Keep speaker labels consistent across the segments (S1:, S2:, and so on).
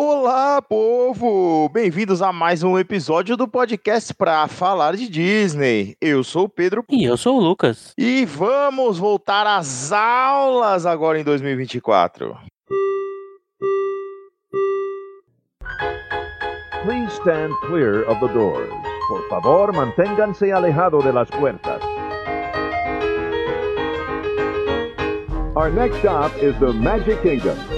S1: Olá, povo! Bem-vindos a mais um episódio do podcast para falar de Disney. Eu sou o Pedro.
S2: E eu sou o Lucas.
S1: E vamos voltar às aulas agora em 2024.
S3: Please stand clear of the doors. Por favor, manténganse alejado de las puertas. Our next stop is the Magic Kingdom.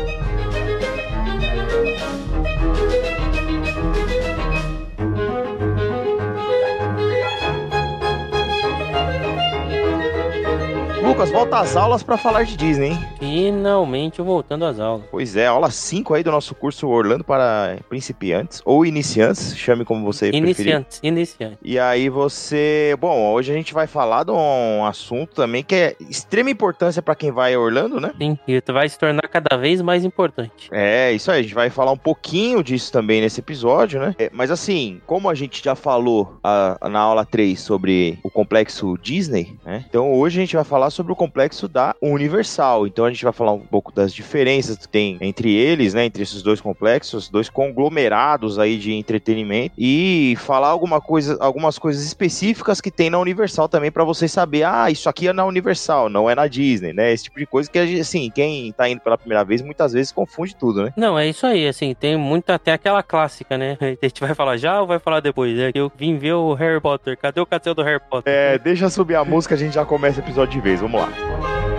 S1: Lucas, volta às aulas para falar de Disney, hein?
S2: Finalmente voltando às aulas.
S1: Pois é, aula 5 aí do nosso curso Orlando para principiantes ou iniciantes, chame como você preferir.
S2: Iniciantes, iniciantes.
S1: E aí você, bom, hoje a gente vai falar de um assunto também que é extrema importância para quem vai a Orlando, né?
S2: Sim, e vai se tornar cada vez mais importante.
S1: É, isso aí, a gente vai falar um pouquinho disso também nesse episódio, né? É, mas assim, como a gente já falou a- na aula 3 sobre o complexo Disney, né? Então hoje a gente vai falar sobre o complexo da Universal. Então a gente vai falar um pouco das diferenças que tem entre eles, né? Entre esses dois complexos, dois conglomerados aí de entretenimento e falar alguma coisa, algumas coisas específicas que tem na Universal também para vocês saber, ah, isso aqui é na Universal, não é na Disney, né? Esse tipo de coisa que assim, quem tá indo pela primeira vez muitas vezes confunde tudo, né?
S2: Não, é isso aí, assim, tem muita, tem aquela clássica, né? A gente vai falar já ou vai falar depois? É que eu vim ver o Harry Potter, cadê o castelo do Harry Potter?
S1: É, deixa subir a música, a gente já começa o episódio de vez. Vamos lá. Muito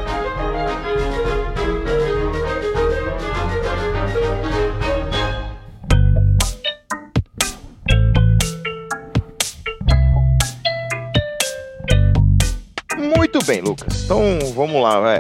S1: Então vamos lá. vai.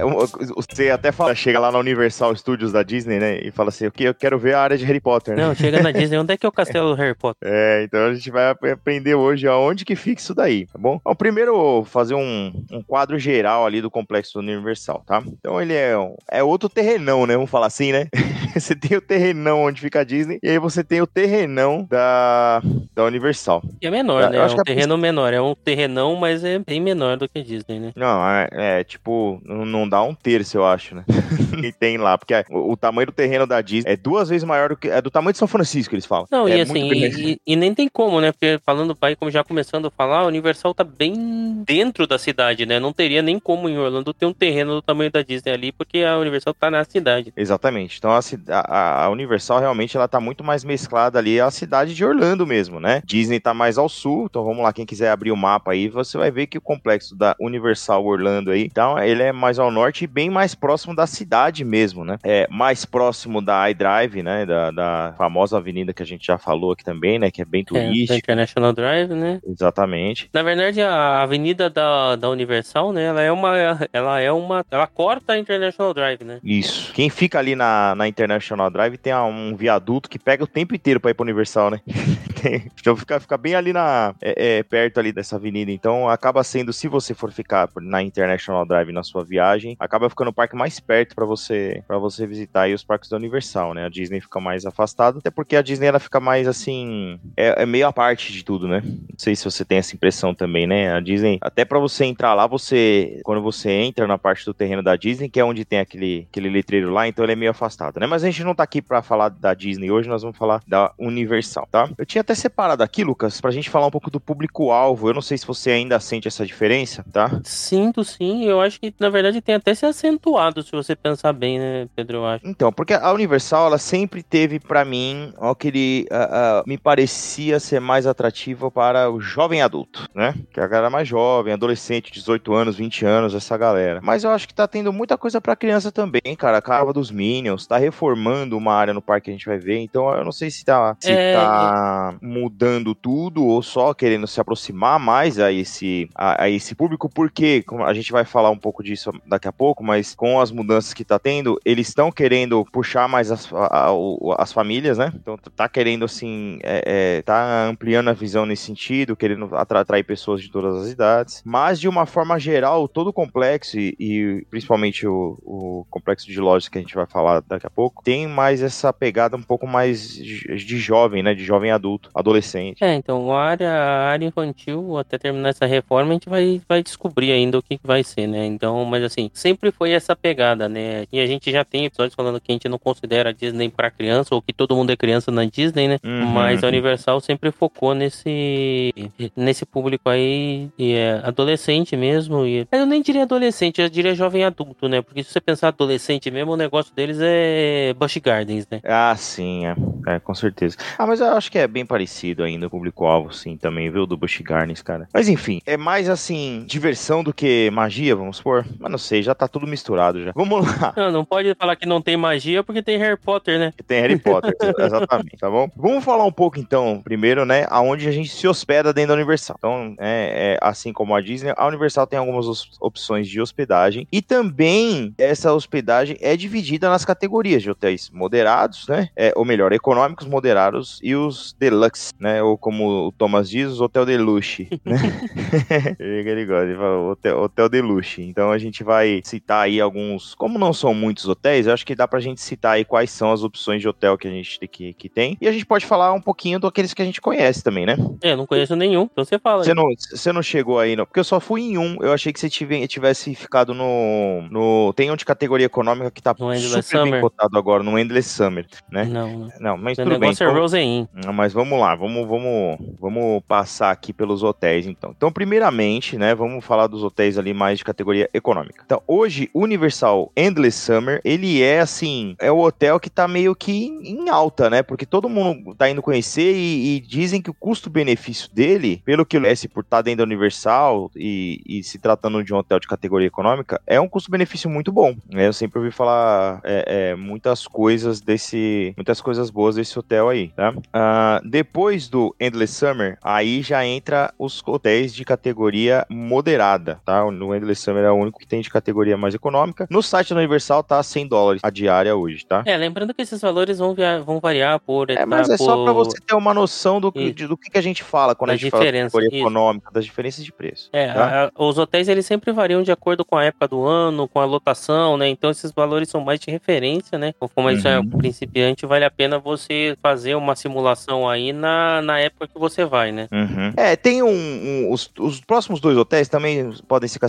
S1: Você até fala, chega lá na Universal Studios da Disney, né? E fala assim: "Ok, eu quero ver a área de Harry Potter, né?
S2: Não, chega na Disney, onde é que é o castelo do Harry Potter?
S1: É, então a gente vai ap- aprender hoje aonde que fica isso daí, tá bom? Bom, primeiro fazer um, um quadro geral ali do complexo Universal, tá? Então ele é, é outro terrenão, né? Vamos falar assim, né? você tem o terrenão onde fica a Disney e aí você tem o terrenão da, da Universal.
S2: E é menor,
S1: Eu
S2: né? É
S1: acho
S2: um
S1: que a
S2: terreno menor, é um terrenão, mas é bem menor do que a Disney, né?
S1: Não, é, é, tipo, não dá um terço, eu acho, né? que tem lá, porque o, o tamanho do terreno da Disney é duas vezes maior do que. É do tamanho de São Francisco, eles falam.
S2: Não,
S1: é
S2: e assim, e, e- e nem tem como, né? Porque falando, vai, como já começando a falar, a Universal tá bem dentro da cidade, né? Não teria nem como em Orlando ter um terreno do tamanho da Disney ali, porque a Universal tá na cidade.
S1: Exatamente. Então a, a, a Universal realmente ela tá muito mais mesclada ali à cidade de Orlando mesmo, né? Disney tá mais ao sul, então vamos lá, quem quiser abrir o mapa aí, você vai ver que o complexo da Universal Orlando aí, então ele é mais ao norte e bem mais próximo da cidade mesmo, né? É mais próximo da iDrive, né? Da, da famosa avenida que a gente já falou aqui também, né? Que é bem
S2: É,
S1: turística.
S2: International Drive, né?
S1: Exatamente.
S2: Na verdade, a avenida da, da Universal, né? Ela é uma. Ela é uma. Ela corta a International Drive, né?
S1: Isso. Quem fica ali na, na International Drive tem um viaduto que pega o tempo inteiro pra ir pra Universal, né? Tem- então fica, fica bem ali na é, é, perto ali dessa avenida. Então acaba sendo, se você for ficar na International Drive na sua viagem, acaba ficando o parque mais perto pra você para você visitar aí os parques da Universal, né? A Disney fica mais afastada, até porque a Disney ela fica mais assim, é, é meio a parte de tudo, né? Não sei se você tem essa impressão também, né? A Disney, até pra você entrar lá, você quando você entra na parte do terreno da Disney, que é onde tem aquele aquele letreiro lá, então ele é meio afastado, né? Mas a gente não tá aqui pra falar da Disney hoje, nós vamos falar da Universal, tá? Eu tinha até separado aqui, Lucas, pra gente falar um pouco do público-alvo. Eu não sei se você ainda sente essa diferença, tá?
S2: Sinto sim, eu acho que na verdade tem até se acentuado, se você pensar bem, né, Pedro? Eu acho.
S1: Então, porque a Universal, ela sempre teve pra mim aquele. ah, ah, me parecia ser mais atrativa para o jovem adulto, né? Que é a galera mais jovem, adolescente, 18 anos, 20 anos, essa galera. Mas eu acho que tá tendo muita coisa pra criança também, cara. A Cava dos Minions, tá reformando uma área no parque que a gente vai ver. Então eu não sei se tá, se
S2: É,
S1: tá mudando tudo ou só querendo se aproximar mais a esse, a, a esse público, porque a gente vai falar um pouco disso daqui a pouco, mas com as mudanças que tá tendo, eles estão querendo puxar mais as, a- as famílias, né? Então tá querendo assim, é, é, tá ampliando a visão nesse sentido, querendo atra- atrair pessoas de todas as idades, mas de uma forma geral, todo o complexo e, e principalmente o, o complexo de lojas que a gente vai falar daqui a pouco, tem mais essa pegada um pouco mais de jovem, né? De jovem adulto. Adolescente.
S2: É, então a área, a área infantil, até terminar essa reforma, a gente vai, vai descobrir ainda o que, que vai ser, né? Então, mas assim, sempre foi essa pegada, né? E a gente já tem episódios falando que a gente não considera a Disney para criança, ou que todo mundo é criança na Disney, né?
S1: Uhum.
S2: Mas a Universal sempre focou nesse, nesse público aí, e é adolescente mesmo. E, eu nem diria adolescente, eu diria jovem adulto, né? Porque se você pensar adolescente mesmo, o negócio deles é Busch Gardens, né?
S1: Ah, sim, é. É, com certeza. Ah, mas eu acho que é bem parecido ainda o público-alvo, sim, também, viu? Do Busch Gardens, cara. Mas enfim, é mais assim, diversão do que magia, vamos supor. Mas não sei, já tá tudo misturado já. Vamos lá.
S2: Não, não pode falar que não tem magia porque tem Harry Potter, né?
S1: Tem Harry Potter, exatamente, tá bom? Vamos falar um pouco então, primeiro, né, aonde a gente se hospeda dentro da Universal. Então, é, é, assim como a Disney, a Universal tem algumas opções de hospedagem e também essa hospedagem é dividida nas categorias de hotéis moderados, né, é, ou melhor, econômicos, moderados e os deluxe, né, ou como o Thomas diz, os hotel deluxe, né? ele, gosta, ele fala hotel, hotel deluxe. Então a gente vai citar aí alguns, como não são muitos hotéis, eu acho que dá pra gente citar aí quais são as opções de hotel que a gente tem que, que tem. E a gente pode falar um pouquinho daqueles que a gente conhece também, né?
S2: É, eu não conheço nenhum, então você fala.
S1: Você não, você não chegou aí, não. Porque eu só fui em um. Eu achei que você tive- tivesse ficado no. no tem um de categoria econômica que tá
S2: No
S1: super bem
S2: Summer.
S1: cotado agora, no Endless Summer, né?
S2: Não, não.
S1: Não, mas
S2: O
S1: tudo bem.
S2: é
S1: então-
S2: Rosen
S1: Mas vamos lá, vamos, vamos, vamos passar aqui pelos hotéis, então. Então, primeiramente, né, vamos falar dos hotéis ali mais de categoria econômica. Então, hoje, Universal Endless Summer, ele é assim, é o hotel que tá meio que em alta, né? Porque todo mundo tá indo conhecer e, e dizem que o custo-benefício dele, pelo que conhece por estar dentro da Universal e, e se tratando de um hotel de categoria econômica, é um custo-benefício muito bom. Né? Eu sempre ouvi falar é, é, muitas coisas desse, muitas coisas boas desse hotel aí, tá? Ah, depois do Endless Summer, aí já entra os hotéis de categoria moderada, tá? No Endless Summer é o único que tem de categoria mais econômica. No site da Universal tá 100 dólares a diária hoje, tá?
S2: É, lembrando que esses valores vão, via- vão variar por
S1: É, mas é
S2: por-
S1: só pra você ter uma noção do, que- de- do que, a gente fala quando
S2: Da
S1: a gente fala de categoria
S2: isso.
S1: econômica, das diferenças de preço.
S2: É,
S1: tá?
S2: a- a- os hotéis eles sempre variam de acordo com a época do ano, com a lotação, né? Então esses valores são mais de referência, né? Como isso é
S1: Uhum.
S2: um principiante, vale a pena você fazer uma simulação aí na, na época que você vai, né?
S1: Uhum. É, tem um. um- os, os próximos dois hotéis também podem ser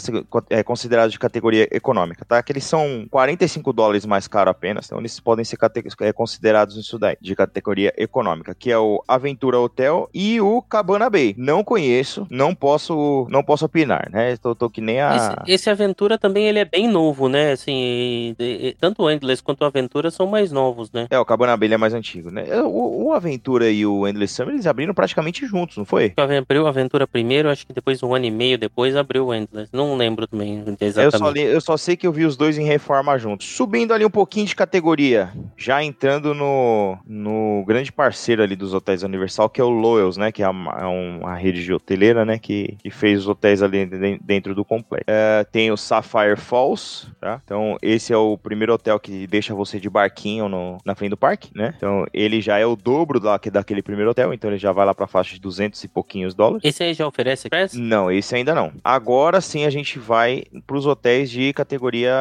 S1: é, considerados de categoria econômica, tá? Que eles são 45 dólares mais caro apenas, então eles podem ser é, considerados nisso daí, de categoria econômica, que é o Aventura Hotel e o Cabana Bay. Não conheço, não posso, não posso opinar, né? Tô, tô que nem a.
S2: Esse, esse Aventura também ele é bem novo, né? Assim, tanto o Endless quanto o Aventura são mais novos, né?
S1: É, o Cabana Bay ele é mais antigo, né? O, o Aventura e o Endless Summer, eles abriram praticamente juntos, não foi?
S2: Abriu o Aventura primeiro, acho que depois um ano e meio depois abriu o Endless. Não lembro também
S1: Eu só,
S2: exatamente.
S1: li- eu só sei que eu vi os dois em reforma juntos. Subindo ali um pouquinho de categoria, já entrando no, no grande parceiro ali dos hotéis Universal, que é o Loyals, né? Que é uma, é uma rede de hoteleira, né? Que, que fez os hotéis ali de- dentro do complexo. É, tem o Sapphire Falls, tá? Então, esse é o primeiro hotel que deixa você de barquinho no, na frente do parque, né? Então, ele já é o dobro da, daquele primeiro hotel, então ele já vai lá pra faixa de 200 e pouquinhos dólares.
S2: Esse aí já oferece Express?
S1: Não, esse ainda não. Agora sim a gente vai para os hotéis de categoria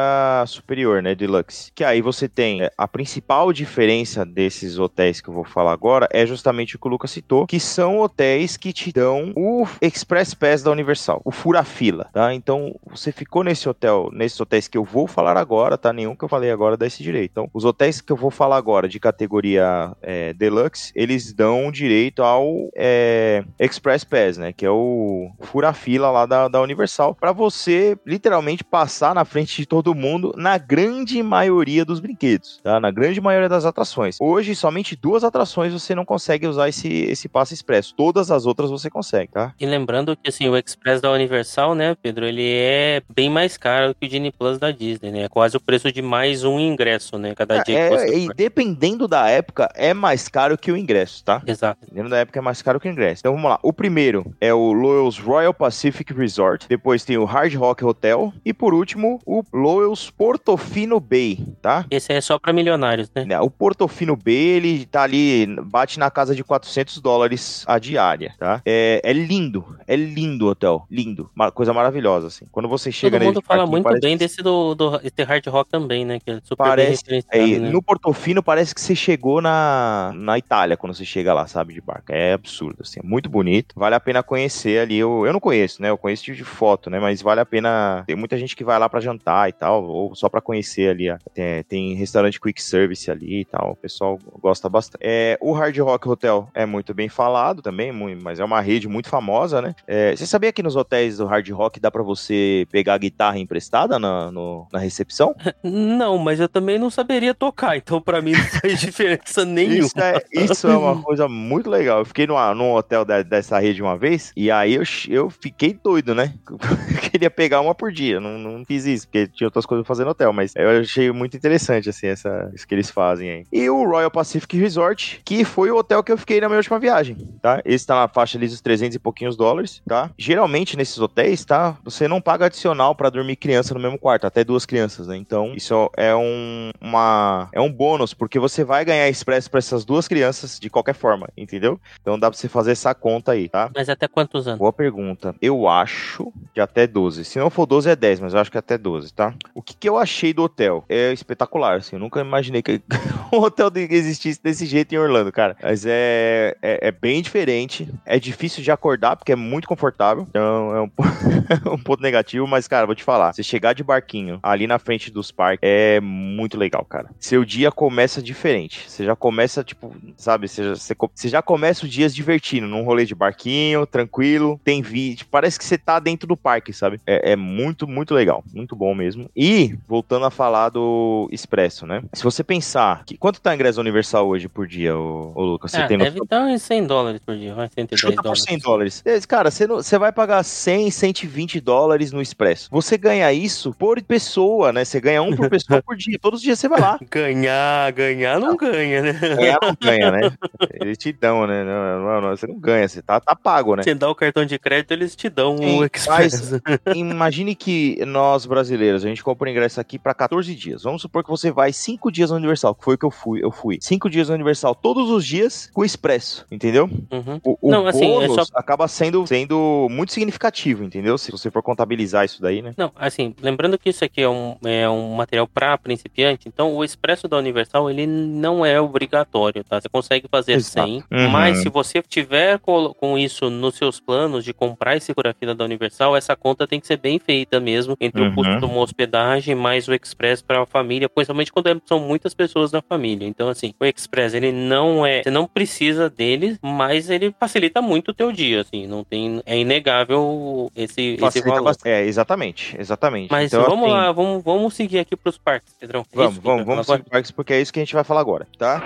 S1: superior, né, deluxe. Que aí você tem é, a principal diferença desses hotéis que eu vou falar agora é justamente o que o Lucas citou, que são hotéis que te dão o Express Pass da Universal, o fura-fila, tá? Então você ficou nesse hotel, nesses hotéis que eu vou falar agora, tá? Nenhum que eu falei agora dá esse direito. Então, os hotéis que eu vou falar agora de categoria é, deluxe, eles dão direito ao é, Express Pass, né? Que é o fura-fila lá da, da Universal, para você literalmente passar na frente de todo mundo na grande maioria dos brinquedos, tá? Na grande maioria das atrações. Hoje, somente duas atrações você não consegue usar esse, esse passe expresso. Todas as outras você consegue, tá?
S2: E lembrando que assim, o Express da Universal, né, Pedro, ele é bem mais caro que o Disney Plus da Disney, né? É quase o preço de mais um ingresso, né? Cada dia que
S1: É,
S2: você
S1: e dependendo da época, é mais caro que o ingresso, tá? Dependendo da época, é mais caro que o ingresso. Então vamos lá. O primeiro é o Loyals Royal Pacific Resort. Depois tem o Hard Rock Hotel. E por último, o Loyals Portofino Bay, tá?
S2: Esse aí é só pra milionários, né?
S1: O Portofino Bay, ele tá ali, bate na casa de 400 dólares a diária, tá? É, é lindo, é lindo o hotel, lindo, uma coisa maravilhosa, assim. Quando você chega
S2: Todo mundo
S1: nesse
S2: fala
S1: parquinho,
S2: muito
S1: parece
S2: bem desse do, do esse Hard Rock também, né? Que é super
S1: Parece-
S2: bem
S1: É,
S2: né?
S1: No Portofino parece que você chegou na, na Itália quando você chega lá, sabe, de barco. É absurdo, assim, é muito bonito. Vale a pena conhecer ali. Eu, eu não conheço, né? Eu conheço de foto, né? Mas vale a pena. Tem muita gente que vai lá para jantar e tal, ou só para conhecer ali. Tem, tem, restaurante quick service ali e tal. O pessoal gosta bastante. É, o Hard Rock Hotel é muito bem falado também, muito, mas é uma rede muito famosa, né? É, você sabia que nos hotéis do Hard Rock dá para você pegar a guitarra emprestada na, no, na recepção?
S2: Não, mas eu também não saberia tocar, então para mim não faz diferença nenhuma.
S1: Isso é, isso é uma coisa muito legal. Eu fiquei numa, num hotel de, dessa rede uma vez, e aí eu, eu fiquei doido, né? Eu queria pegar uma por dia. Não, não fiz isso, porque tinha outras coisas pra fazer no hotel, mas eu achei muito interessante, assim, essa, isso que eles fazem aí. E o Royal Pacific Resort, que foi o hotel que eu fiquei na minha última viagem, tá? Esse tá na faixa ali dos 300 e pouquinhos dólares, tá? Geralmente nesses hotéis, tá? Você não paga adicional para dormir criança no mesmo quarto, até duas crianças, né? Então, isso é um, uma, é um bônus, porque você vai ganhar expresso para essas duas crianças de qualquer forma, entendeu? Então dá pra você fazer essa conta aí, tá?
S2: Mas até quantos anos?
S1: Boa pergunta. Eu acho que até 12. Se não for 12, é 10, mas eu acho que até 12, tá? O que, que eu achei do hotel? É espetacular, assim. Eu nunca imaginei que um hotel existisse desse jeito em Orlando, cara. Mas é, é, é, bem diferente. É difícil de acordar, porque é muito confortável. Então é um, um ponto negativo, mas, cara, vou te falar. Você chegar de barquinho ali na frente dos parques é muito legal, cara. Seu dia começa diferente. Você já começa, tipo, sabe? Você já, você, você já começa o dia divertindo, num rolê de barquinho, tranquilo. Tem vídeo. Parece que você tá dentro do parque, sabe? É, é, muito, muito legal. Muito bom mesmo. E, voltando a falar do Expresso, né? Se você pensar que quanto tá ingresso universal hoje por dia, ô, ô Lucas? Você
S2: ah,
S1: tem
S2: deve estar uns 100 dólares por dia, vai 110
S1: Chuta
S2: dólares.
S1: por 100 dólares. Cara, você, não, você vai pagar 100, 120 dólares no Expresso. Você ganha isso por pessoa, né? Você ganha um por pessoa por dia. Todos os dias você vai lá.
S2: Ganhar, ganhar não ganha, né?
S1: Ganhar não ganha, né? Eles te dão, né? Não, não, não, você não ganha, você tá, tá pago, né?
S2: Você dá o cartão de crédito, eles te dão
S1: Sim,
S2: o Express.
S1: Mas imagine que nós brasileiros, a gente compra o ingresso aqui para 14 dias. Vamos supor que você vai 5 dias no Universal, que foi o que eu fui. Eu fui 5 dias no Universal todos os dias com o Expresso, entendeu?
S2: Uhum.
S1: O, o
S2: Não, assim, é
S1: bônus
S2: só-
S1: acaba sendo, sendo muito significativo, entendeu? Se você for contabilizar isso daí, né?
S2: Não, assim, lembrando que isso aqui é um, é um material para principiante, então o Expresso da Universal, ele não é obrigatório, tá? Você consegue fazer
S1: Exato.
S2: sem,
S1: Uhum.
S2: mas se você tiver com isso nos seus planos de comprar esse fila da Universal, essa conta tem que ser bem feita mesmo, entre
S1: Uhum.
S2: o custo de uma hospedagem mais o Express para a família, principalmente quando é- são muitas pessoas na família. Então, assim, o Express, ele não é, você não precisa dele, mas ele facilita muito o teu dia, assim, não tem, é inegável esse, esse valor.
S1: bastante. É, exatamente, exatamente.
S2: Mas
S1: Então,
S2: vamos
S1: assim,
S2: lá, vamos, vamos seguir aqui pros parques, Pedrão. É
S1: Vamos,
S2: isso,
S1: vamos, vamos para parques porque é isso que a gente vai falar agora, tá?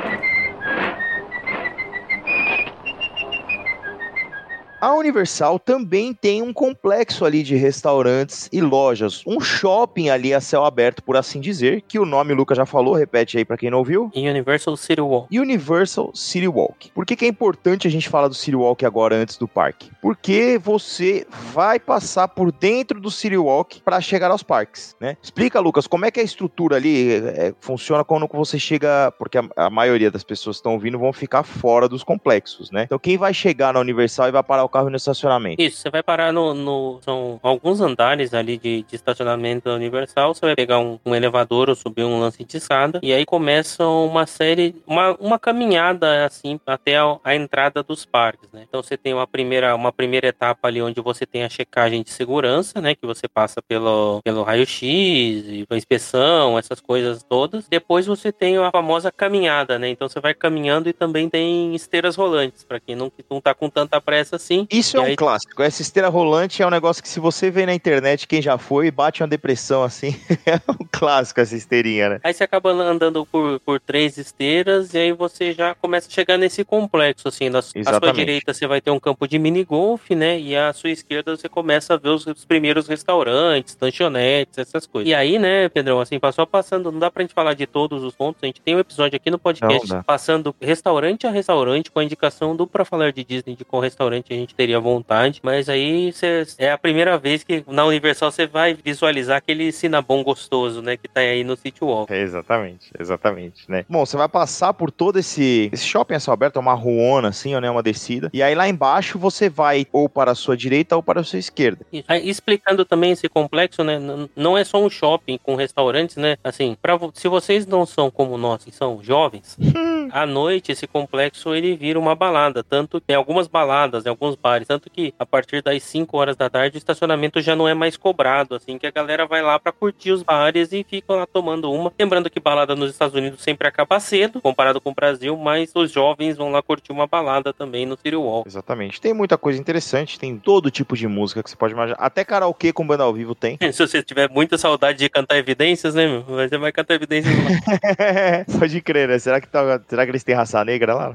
S1: A Universal também tem um complexo ali de restaurantes e lojas, um shopping ali a céu aberto, por assim dizer, que o nome o Lucas já falou, repete aí pra quem não ouviu.
S2: Em Universal City Walk.
S1: Universal City Walk. Por que, que é importante a gente falar do City Walk agora antes do parque? Porque você vai passar por dentro do City Walk para chegar aos parques, né? Explica, Lucas, como é que é a estrutura ali é, funciona quando você chega, porque a, a maioria das pessoas que estão ouvindo vão ficar fora dos complexos, né? Então quem vai chegar na Universal e vai parar o carro no estacionamento?
S2: Isso, você vai parar no, no- São alguns andares ali de, de estacionamento da Universal. Você vai pegar um, um elevador ou subir um lance de escada. E aí começa uma série. Uma, uma caminhada assim até a, a entrada dos parques, né? Então você tem uma primeira, uma primeira etapa ali onde você tem a checagem de segurança, né? Que você passa pelo, pelo raio-x, inspeção, essas coisas todas. Depois você tem a famosa caminhada, né? Então você vai caminhando e também tem esteiras rolantes, para quem não, não tá com tanta pressa assim.
S1: Isso
S2: E
S1: é um
S2: aí-
S1: clássico. Essa esteira rolante é um negócio que, se você vê na internet, quem já foi, bate uma depressão assim. é um clássico essa esteirinha, né?
S2: Aí você acaba andando por, por três esteiras e aí você já começa a chegar nesse complexo, assim. Na, à sua
S1: Exatamente.
S2: direita você vai ter um campo de minigolf, né? E à sua esquerda você começa a ver os, os primeiros restaurantes, lanchonetes, essas coisas. E aí, né, Pedrão, assim, só passando, não dá pra gente falar de todos os pontos. A gente tem um episódio aqui no podcast passando restaurante a restaurante com a indicação do Pra Falar de Disney de qual restaurante a gente gente teria vontade, mas aí cê, é a primeira vez que na Universal você vai visualizar aquele Cinnabon gostoso, né, que tá aí no City Walk.
S1: É, exatamente, exatamente, né? Bom, você vai passar por todo esse, esse shopping a céu aberto, é uma ruona assim, né, uma descida, e aí lá embaixo você vai ou para a sua direita ou para a sua esquerda.
S2: Aí, explicando também esse complexo, né, não é só um shopping com restaurantes, né, assim, pra, se vocês não são como nós, que são jovens, à noite esse complexo ele vira uma balada, tanto tem algumas baladas, em alguns bares, tanto que a partir das 5 horas da tarde o estacionamento já não é mais cobrado, assim, que a galera vai lá para curtir os bares e ficam lá tomando uma. Lembrando que balada nos Estados Unidos sempre acaba cedo, comparado com o Brasil, mas os jovens vão lá curtir uma balada também no City Walk.
S1: Exatamente. Tem muita coisa interessante, tem todo tipo de música que você pode imaginar. Até karaokê com banda ao vivo tem.
S2: Se você tiver muita saudade de cantar evidências, né, meu? Você vai cantar evidências
S1: lá. pode crer, né? Será que, tá, será que eles têm raça negra lá?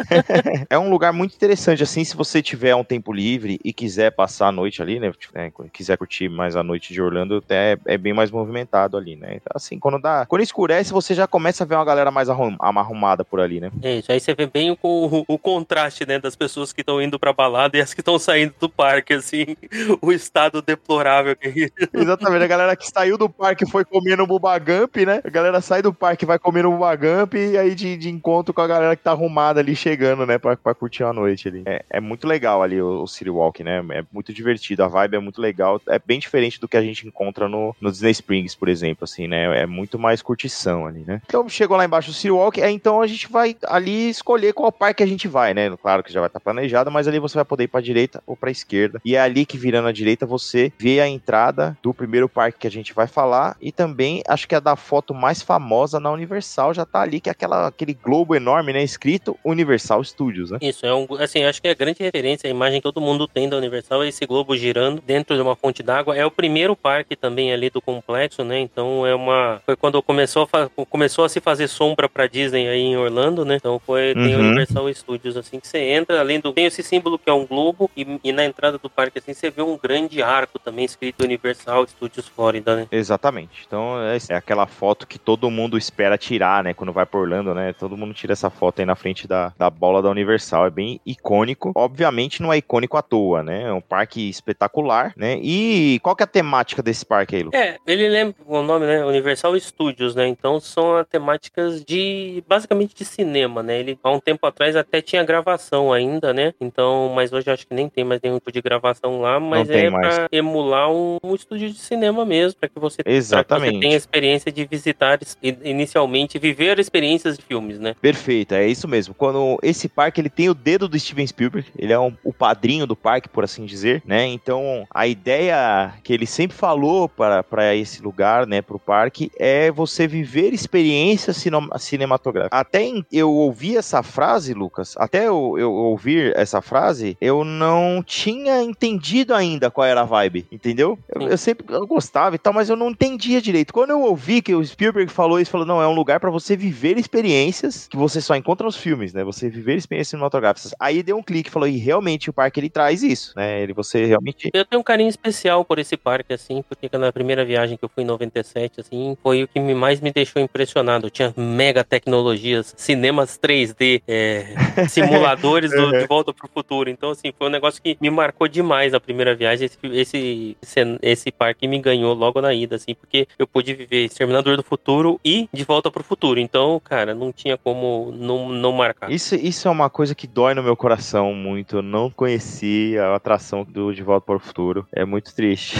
S1: é um lugar muito interessante, assim, se você tiver um tempo livre e quiser passar a noite ali, né? Tipo, né quiser curtir mais a noite de Orlando, até é bem mais movimentado ali, né? Então, assim, quando dá. Quando escurece, você já começa a ver uma galera mais arrumada por ali, né?
S2: É isso, aí você vê bem o, o, o contraste, né, das pessoas que estão indo pra balada e as que estão saindo do parque, assim, o estado deplorável que
S1: Exatamente, a galera que saiu do parque foi comendo Bubagump, né? A galera sai do parque vai comendo Bubagump e aí de, de encontro com a galera que tá arrumada ali chegando, né, pra, pra curtir a noite ali. É, é muito legal ali o, o City Walk, né? É muito divertido, a vibe é muito legal. É bem diferente do que a gente encontra no, no Disney Springs, por exemplo, assim, né? É muito mais curtição ali, né? Então chegou lá embaixo do City Walk, é, então a gente vai ali escolher qual parque a gente vai, né? Claro que já vai estar tá planejado, mas ali você vai poder ir pra direita ou pra esquerda. E é ali que virando a direita você vê a entrada do primeiro parque que a gente vai falar e também acho que é da foto mais famosa na Universal já tá ali, que é aquela, aquele globo enorme, né? Escrito Universal Studios, né?
S2: Isso, é um, assim, acho que é grande referência, a imagem que todo mundo tem da Universal é esse globo girando dentro de uma fonte d'água. É o primeiro parque também ali do complexo, né? Então é uma. Foi quando começou a, começou a se fazer sombra pra Disney aí em Orlando, né? Então foi. Tem uhum. Universal Studios, assim, que você entra, além do. Tem esse símbolo que é um globo, e, e na entrada do parque, assim, você vê um grande arco também escrito Universal Studios Florida, né?
S1: Exatamente. Então é, é aquela foto que todo mundo espera tirar, né? Quando vai por Orlando, né? Todo mundo tira essa foto aí na frente da, da bola da Universal. É bem icônico. Obviamente não é icônico à toa, né? É um parque espetacular, né? E qual que é a temática desse parque aí, Lu?
S2: É, ele lembra o nome, né? Universal Studios, né? Então são temáticas de basicamente de cinema, né? Ele há um tempo atrás até tinha gravação ainda, né? Então, mas hoje acho que nem tem mais nenhum tipo de gravação lá, mas é para emular um, um, estúdio de cinema mesmo, para que você,
S1: Exatamente.
S2: você tenha a experiência de visitar inicialmente, viver experiências de filmes, né?
S1: Perfeito, é isso mesmo. Quando esse parque ele tem o dedo do Steven Spielberg, ele é um, o padrinho do parque, por assim dizer, né? Então, a ideia que ele sempre falou para, esse lugar, né, para o parque, é você viver experiências cinematográficas. Até em, eu ouvi essa frase, Lucas, até eu, eu ouvir essa frase, eu não tinha entendido ainda qual era a vibe, entendeu? Eu, eu sempre eu gostava e tal, mas eu não entendia direito. Quando eu ouvi que o Spielberg falou isso, falou, não, é um lugar para você viver experiências que você só encontra nos filmes, né? Você viver experiências cinematográficas. Aí deu um clique, falou, e realmente o parque ele traz isso, né? Ele você realmente
S2: Eu tenho um carinho especial por esse parque assim, porque na primeira viagem que eu fui em 97 assim, foi o que mais me deixou impressionado. Tinha mega tecnologias, cinemas 3D, é, simuladores do De Volta pro Futuro. Então assim, foi um negócio que me marcou demais na primeira viagem. Esse, esse, esse, esse parque me ganhou logo na ida, assim, porque eu pude viver Exterminador do Futuro e De Volta pro Futuro. Então, cara, não tinha como não, não marcar.
S1: Isso, isso é uma coisa que dói no meu coração muito. Eu não conheci a atração do De Volta para o Futuro. É muito triste.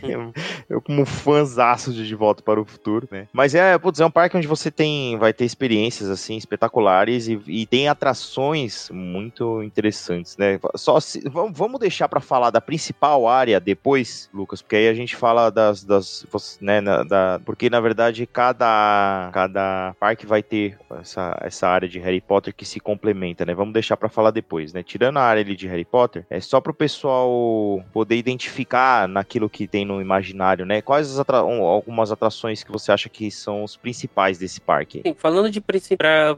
S1: eu, como fãzaço de De Volta para o Futuro, né? Mas é, putz, é um parque onde você tem, vai ter experiências, assim, espetaculares e, e tem atrações muito interessantes, né? Só se, vamos deixar para falar da principal área depois, Lucas, porque aí a gente fala das, das né, na, da, porque na verdade cada, cada parque vai ter essa, essa área de Harry Potter que se complementa, né? Vamos deixar para falar depois, né? Tirando a área ali de Harry Potter, é só pro pessoal poder identificar naquilo que tem no imaginário, né? Quais atra algumas atrações que você acha que são os principais desse parque?
S2: Sim, falando de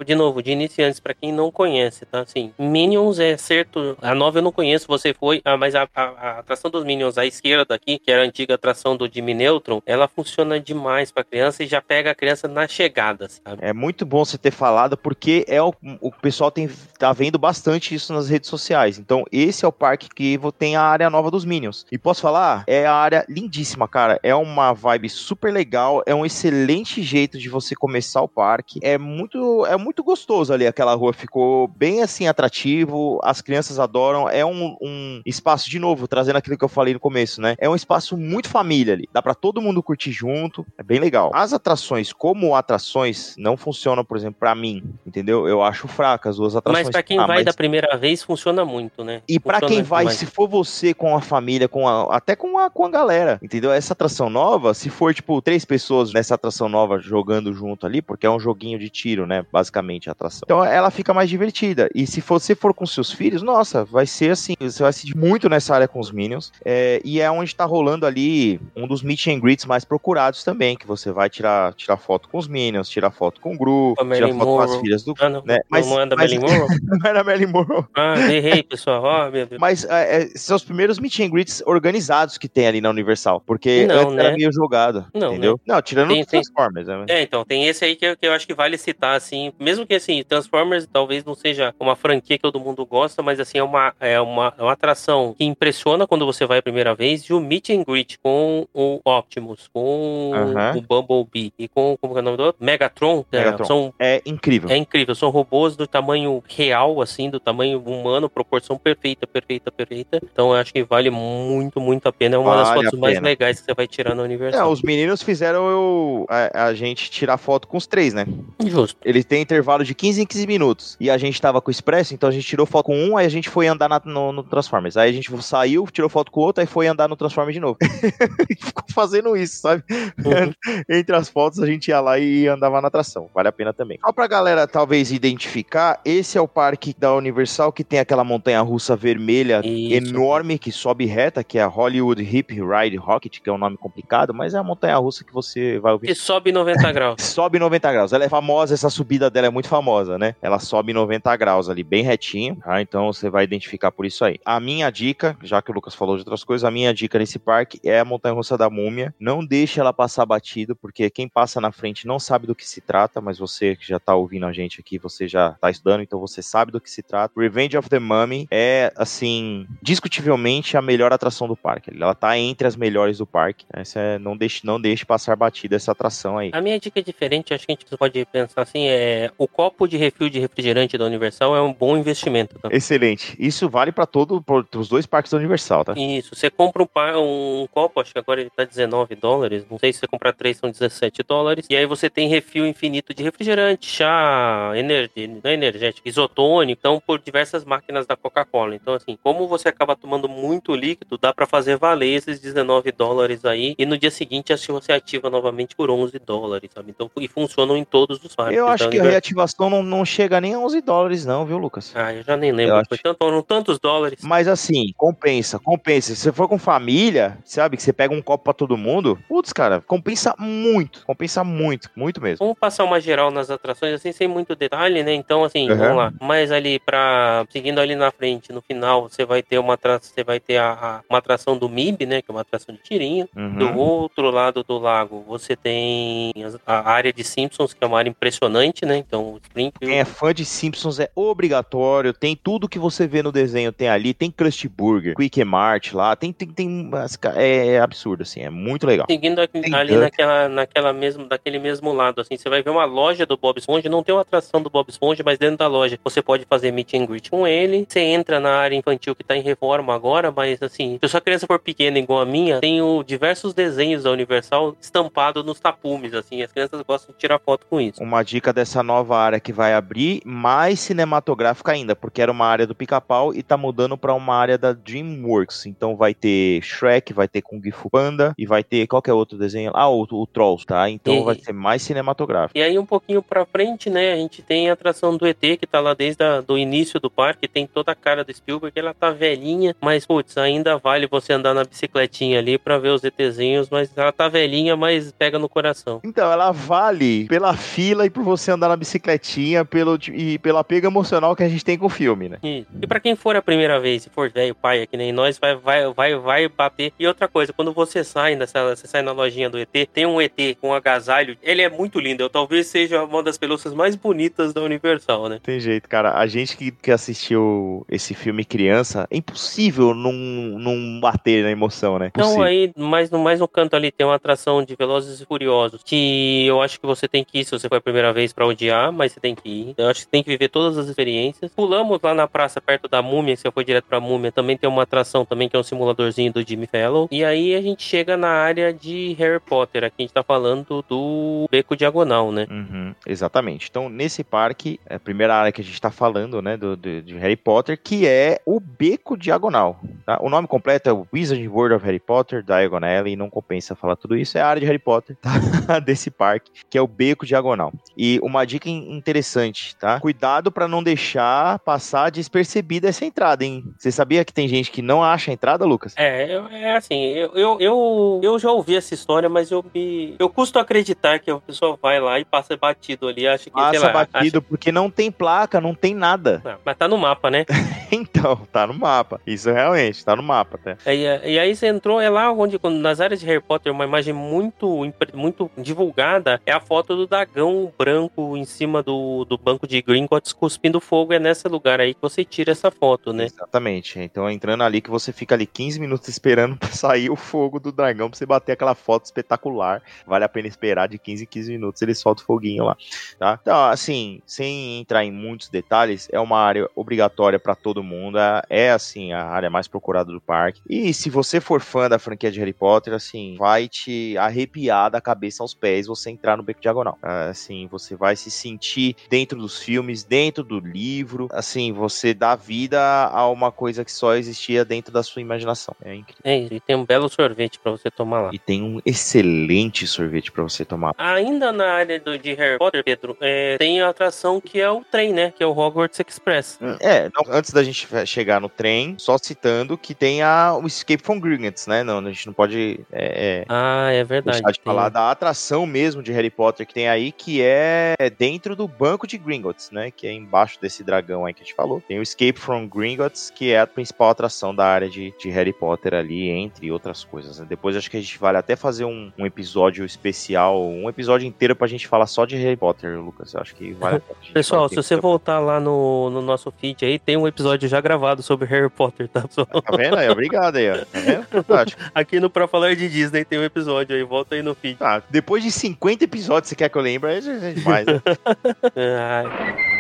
S2: de novo, de iniciantes, para quem não conhece, tá? Assim, Minions é certo, a nova eu não conheço, você foi, ah, mas a, a, a, atração dos Minions à esquerda aqui, que era a antiga atração do Jimmy Neutron, ela funciona demais para criança e já pega a criança na chegada, sabe?
S1: É muito bom você ter falado, porque é o, o pessoal tem tá vendo bastante isso nas redes sociais Então, esse é o parque que tem a área nova dos Minions. E posso falar? É a área lindíssima, cara. É uma vibe super legal, é um excelente jeito de você começar o parque. É muito, é muito gostoso ali. Aquela rua ficou bem assim atrativo, as crianças adoram. É um, um espaço, de novo, trazendo aquilo que eu falei no começo, né? É um espaço muito família ali. Dá para todo mundo curtir junto. É bem legal. As atrações, como atrações, não funcionam, por exemplo, para mim, entendeu? Eu acho fracas as duas atrações.
S2: Mas para quem
S1: ah,
S2: vai
S1: mas...
S2: da primeira vez, funciona muito, né?
S1: E para quem vai,
S2: demais.
S1: se for você com a família, com a, até com a, com a galera, entendeu? Essa atração nova, se for, tipo, três pessoas nessa atração nova jogando junto ali, porque é um joguinho de tiro, né? Basicamente a atração. Então ela fica mais divertida. E se você for com seus filhos, nossa, vai ser assim, você vai se divertir muito nessa área com os Minions. É, e é onde tá rolando ali um dos meet and greets mais procurados também, que você vai tirar, tirar foto com os Minions, tirar foto com o Gru, tirar foto com as filhas do.
S2: Ah, não.
S1: Né?
S2: Não, não é da
S1: mas-
S2: Marilyn Monroe?
S1: Não era Marilyn Monroe.
S2: Ah, errei, pessoal. Ó, meu Deus.
S1: Mas é, é, são os primeiros meet and greets organizados que tem ali na Universal. Porque
S2: Não,
S1: antes era
S2: né?
S1: meio jogado.
S2: Não,
S1: entendeu? Não, tirando
S2: Tem-
S1: os
S2: tem-
S1: Transformers, né?
S2: É, então, tem esse aí que eu, que eu acho que vale citar, assim, mesmo que, assim, Transformers talvez não seja uma franquia que todo mundo gosta, mas, assim, é uma, é uma, é uma atração que impressiona quando você vai a primeira vez, e o Meet and Greet com o Optimus, com
S1: Aham.
S2: o Bumblebee e com, como é o nome do outro? Megatron, é,
S1: Megatron.
S2: são
S1: É incrível.
S2: é incrível, são robôs do tamanho real, assim, do tamanho humano, proporção perfeita, perfeita, perfeita. Então eu acho que vale muito, muito a pena. É uma das
S1: Vale a
S2: fotos mais legais que você vai tirar no
S1: É,
S2: Universal.
S1: os meninos fizeram eu, a, a gente tirar foto com os três, né?
S2: Justo.
S1: Eles têm intervalo de 15 em 15 minutos. E a gente tava com o Expresso, então a gente tirou foto com um, aí a gente foi andar na- no, no Transformers. Aí a gente saiu, tirou foto com o outro, aí foi andar no Transformers de novo. Ficou fazendo isso, sabe?
S2: Uhum.
S1: Entre as fotos a gente ia lá e andava na atração. Vale a pena também. Só pra galera talvez identificar, esse é o parque da Universal que tem aquela montanha russa vermelha
S2: Isso.
S1: enorme que sobe reta, que é a Hollywood Hip Ride Rocket, que é um nome complicado, mas é a montanha russa que você vai ouvir
S2: Que sobe 90 graus.
S1: sobe 90 graus. Ela é famosa, essa subida dela é muito famosa, né? Ela sobe 90 graus ali, bem retinho, tá? Então você vai identificar por isso aí. A minha dica, já que o Lucas falou de outras coisas, a minha dica nesse parque é a Montanha Russa da Múmia. Não deixe ela passar batido, porque quem passa na frente não sabe do que se trata, mas você que já tá ouvindo a gente aqui, você já tá estudando, então você sabe do que se trata. Revenge of the Mummy é, assim, discutivelmente a melhor atração do parque. Ela tá entre as melhores do parque. Essa é, não deixe, não deixe passar batida essa atração aí.
S2: A minha dica é diferente, acho que a gente pode pensar assim, é o copo de refil de refrigerante da Universal é um bom investimento. Tá?
S1: Excelente. Isso vale todo, para os dois parques da Universal, tá?
S2: Isso, você compra um, um copo, acho que agora ele tá 19 dólares, não sei se você comprar três são 17 dólares, e aí você tem refil infinito de refrigerante, chá, ener... não é energético, isotônico, então por diversas máquinas da Coca-Cola. Então assim, como você acaba tomando muito líquido, dá pra fazer valer esses 19 dólares aí, e no dia seguinte acho que você ativa novamente por 11 dólares, sabe? Então, e funcionam em todos os parques.
S1: Eu
S2: da
S1: acho que a reativação não, não chega nem a 11 dólares, não, viu, Lucas?
S2: Ah, eu já nem lembro, foi tanto, foram tantos dólares.
S1: Mas assim, compensa, compensa. Se você for com família, sabe, que você pega um copo pra todo mundo, putz, cara, compensa muito. Compensa muito, muito mesmo.
S2: Vamos passar uma geral nas atrações, assim, sem muito detalhe, né? Então, assim,
S1: Uhum.
S2: vamos lá. Mas ali pra. Seguindo ali na frente, no final, você vai ter uma atração. Você vai ter a, a- uma atração do MIB, né? Que é uma atração de tirinho. Do
S1: Uhum.
S2: outro lado do lago, você tem a área de Simpsons, que é uma área impressionante, né? Então, o Springfield.
S1: Quem é fã de Simpsons é obrigatório. Tem tudo que você vê no desenho, tem ali. Tem Krusty Burger, Quick Mart lá. Tem, tem, tem é, é absurdo, assim. É muito legal.
S2: Seguindo aqui- ali naquela, naquela mesmo, daquele mesmo lado, assim, você vai ver uma loja do Bob Esponja, não tem uma atração do Bob Esponja, mas dentro da loja você pode fazer meet and greet com ele, você entra na área infantil que tá em reforma agora, mas assim, se a sua criança for pequena igual a minha, tem diversos desenhos da Universal estampado nos tapumes, assim, as crianças gostam de tirar foto com isso.
S1: Uma dica dessa nova área que vai abrir, mais cinematográfica ainda, porque era uma área do pica-pau e tá mudando pra uma área da DreamWorks. Então vai ter Shrek, vai ter Kung Fu Panda e vai ter qualquer outro desenho. Ah, o, o Trolls, tá? Então
S2: E-
S1: vai ser mais cinematográfico.
S2: E aí um pouquinho pra frente, né, a gente tem a atração do ET que tá lá desde o início do parque, tem toda a cara do Spielberg, ela tá velhinha, mas putz, ainda vale você andar na bicicletinha ali pra ver os ETzinhos, mas ela tá velhinha, mas pega no coração.
S1: Então, ela vale pela fila e por você andar na bicicletinha pelo, e pelo apego emocional que a gente tem com o filme, né?
S2: Isso. E pra quem for a primeira vez, se for velho, pai, que nem nós, vai, vai, vai, vai bater. E outra coisa, quando você sai nessa, você sai na lojinha do ET, tem um ET com agasalho, ele é muito lindo, eu talvez seja uma das pelúcias mais bonitas da Universal, né?
S1: Tem jeito, cara. A gente que, que assistiu esse filme criança, é impossível não, não bater na emoção, né?
S2: Então aí, mais no, mais no canto ali, tem uma atração de Velozes e Furiosos, que eu acho que você tem que ir se você foi a primeira vez para odiar, mas você tem que ir. Eu acho que tem que viver todas as experiências. Pulamos lá na praça, perto da Múmia, se você foi direto pra Múmia, também tem uma atração também, que é um simuladorzinho do Jimmy Fallon. E aí a gente chega na área de Harry Potter, aqui a gente tá falando do Beco Diagonal, né?
S1: Uhum, exatamente. Então, nesse parque, é a primeira área que a gente tá falando, né, do, do, de Harry Potter, que é o Beco Diagonal. Tá? O nome completo é Wizard World of Harry Potter, Diagon Alley, não compensa falar tudo isso, é a área de Harry Potter tá? desse parque, que é o Beco Diagonal. E uma dica interessante, tá? Cuidado para não deixar passar despercebida essa entrada, hein? Você sabia que tem gente que não acha a entrada, Lucas?
S2: É, é assim, eu, eu, eu, eu já ouvi essa história, mas eu me. Eu custo acreditar que a pessoa vai lá e passa batido ali, acha que.
S1: Passa lá, batido, acha... porque não tem placa, não tem nada.
S2: Não, mas tá no mapa, né?
S1: então, tá no mapa. Isso realmente, tá no mapa até.
S2: É, e, e aí você entrou, é lá onde, nas áreas de Harry Potter, uma imagem muito, muito divulgada é a foto do dragão branco em cima do, do banco de Gringotts cuspindo fogo. É nesse lugar aí que você tira essa foto, né?
S1: Exatamente. Então, entrando ali que você fica ali 15 minutos esperando pra sair o fogo do dragão pra você bater aquela foto espetacular. Vale a pena esperar de 15 em 15 minutos, ele solta o foguinho lá, tá? Então, assim, sem entrar em muitos detalhes, é uma área obrigatória para todo mundo. É, é, assim, a área mais procurada do parque. E se você for fã da franquia de Harry Potter, assim, vai te arrepiar da cabeça aos pés você entrar no Beco Diagonal. Assim, você vai se sentir dentro dos filmes, dentro do livro. Assim, você dá vida a uma coisa que só existia dentro da sua imaginação. É incrível.
S2: É, e tem um belo sorvete para você tomar lá.
S1: E tem um excelente sorvete para você tomar.
S2: Ainda na área do, de Harry Potter, Pedro, é, tem a atração que é o trem, né? Que é o Hogwarts Express.
S1: É, não, antes da gente chegar no trem, só citando que tem a, o Escape from Gringotts, né? Não, a gente não pode. É,
S2: é, ah, é verdade.
S1: Deixar de tem... falar da atração mesmo de Harry Potter que tem aí, que é dentro do banco de Gringotts, né? Que é embaixo desse dragão aí que a gente falou. Tem o Escape from Gringotts, que é a principal atração da área de, de Harry Potter ali, entre outras coisas. Né? Depois acho que a gente vale até fazer um, um, episódio especial, um episódio inteiro pra gente falar só de Harry Potter, Lucas. Eu acho que vale a pena.
S2: Pessoal, se você voltar lá no, no nosso feed aí, tem um episódio já gravado sobre Harry Potter, tá?
S1: Tá vendo aí? Obrigado aí, ó.
S2: Tá Aqui no Pra Falar de Disney tem um episódio aí, volta aí no feed.
S1: Tá, depois de 50 episódios, você quer que eu lembre? Aí a gente faz, né?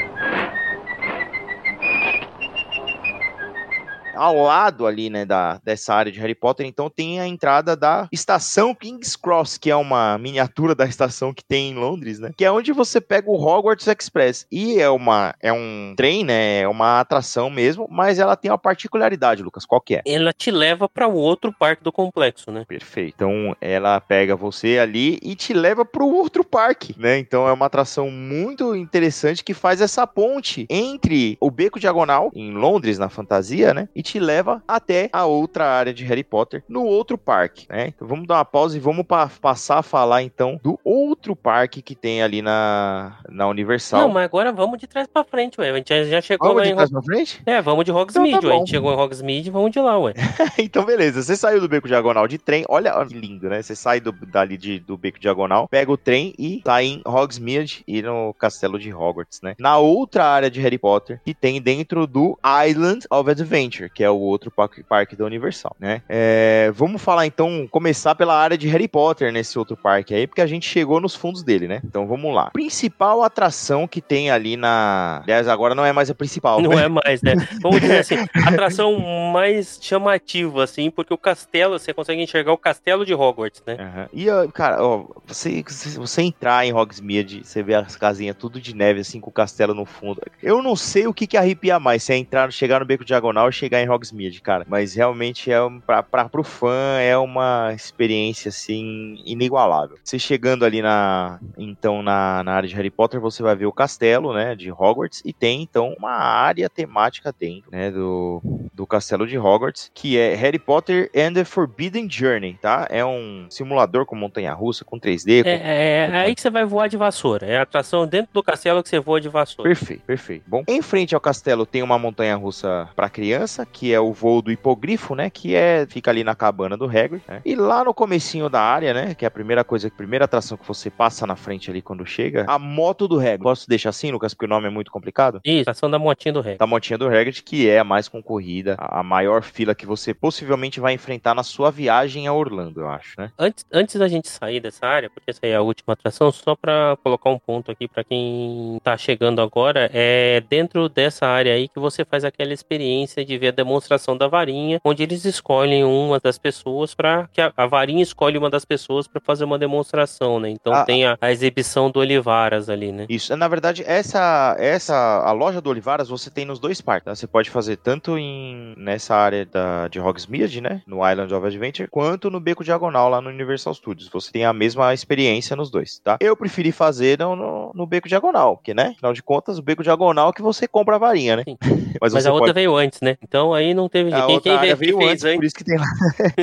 S1: ao lado ali, né, da, dessa área de Harry Potter, então tem a entrada da estação King's Cross, que é uma miniatura da estação que tem em Londres, né? Que é onde você pega o Hogwarts Express. E é uma é um trem, né? É uma atração mesmo, mas ela tem uma particularidade, Lucas, qual que é?
S2: Ela te leva para o outro parque do complexo, né?
S1: Perfeito. Então ela pega você ali e te leva para o outro parque, né? Então é uma atração muito interessante que faz essa ponte entre o Beco Diagonal em Londres, na fantasia, né? E te leva até a outra área de Harry Potter no outro parque, né? Então vamos dar uma pausa e vamos pa passar a falar então do outro parque que tem ali na, na Universal. Não,
S2: mas agora vamos de trás para frente, ué. A gente já, chegou
S1: vamos de trás pra frente?
S2: É, vamos de Hogsmeade, então, tá ué. A gente chegou em Hogsmeade, vamos de lá, ué.
S1: então beleza, você saiu do Beco Diagonal de trem, olha que lindo, né? Você sai do, dali de, do Beco Diagonal, pega o trem e tá em Hogsmeade e no Castelo de Hogwarts, né? Na outra área de Harry Potter que tem dentro do Island of Adventure, que é o outro parque, parque da Universal, né? É, vamos falar então, começar pela área de Harry Potter nesse outro parque aí, porque a gente chegou nos fundos dele, né? Então vamos lá. Principal atração que tem ali na. Aliás, agora não é mais a principal.
S2: Não né? é mais, né? Vamos dizer assim, atração mais chamativa, assim, porque o castelo, você consegue enxergar o castelo de Hogwarts, né?
S1: Uhum. E, cara, ó, você, você entrar em Hogsmeade, você vê as casinhas tudo de neve, assim, com o castelo no fundo. Eu não sei o que que arrepia mais, se é entrar, chegar no Beco Diagonal ou chegar em Hogsmeade cara. Mas realmente é para pra, pro fã é uma experiência assim inigualável. Você chegando ali na então na, na área de Harry Potter, você vai ver o castelo, né, de Hogwarts e tem então uma área temática dentro, né, do do castelo de Hogwarts, que é Harry Potter and the Forbidden Journey, tá? É um simulador com montanha-russa, com 3D. Com...
S2: É, é, é aí que você vai voar de vassoura. É a atração dentro do castelo que você voa de vassoura.
S1: Perfeito, perfeito. Bom, em frente ao castelo tem uma montanha-russa para criança, que é o voo do hipogrifo, né? Que é fica ali na cabana do Hagrid, né? E lá no comecinho da área, né? Que é a primeira coisa, a primeira atração que você passa na frente ali quando chega, a moto do Hagrid. Posso deixar assim, Lucas, porque o nome é muito complicado?
S2: Isso, atração da motinha do Hagrid.
S1: Da motinha do Hagrid, que é a mais concorrida, a maior fila que você possivelmente vai enfrentar na sua viagem a Orlando, eu acho, né?
S2: Antes, antes da gente sair dessa área, porque essa aí é a última atração, só para colocar um ponto aqui para quem tá chegando agora, é dentro dessa área aí que você faz aquela experiência de ver a demonstração da varinha, onde eles escolhem uma das pessoas para que a, a, varinha escolhe uma das pessoas para fazer uma demonstração, né? Então a, tem a, a, exibição do Olivaras ali, né?
S1: Isso, na verdade, essa essa a loja do Olivaras você tem nos dois parques, tá? Você pode fazer tanto em nessa área da de Hogsmeade, né, no Island of Adventure, quanto no Beco Diagonal lá no Universal Studios. Você tem a mesma experiência nos dois, tá? Eu preferi fazer no, no, no Beco Diagonal, porque, né, afinal de contas, o Beco Diagonal é que você compra a varinha, né?
S2: Mas, Mas a outra pode... veio antes, né? Então aí não teve
S1: a quem, quem veio, veio antes, antes, por isso que tem lá.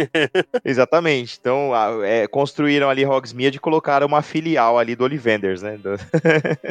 S1: Exatamente. Então, é, construíram ali Hogsmeade e colocaram uma filial ali do Olivenders, né? Do...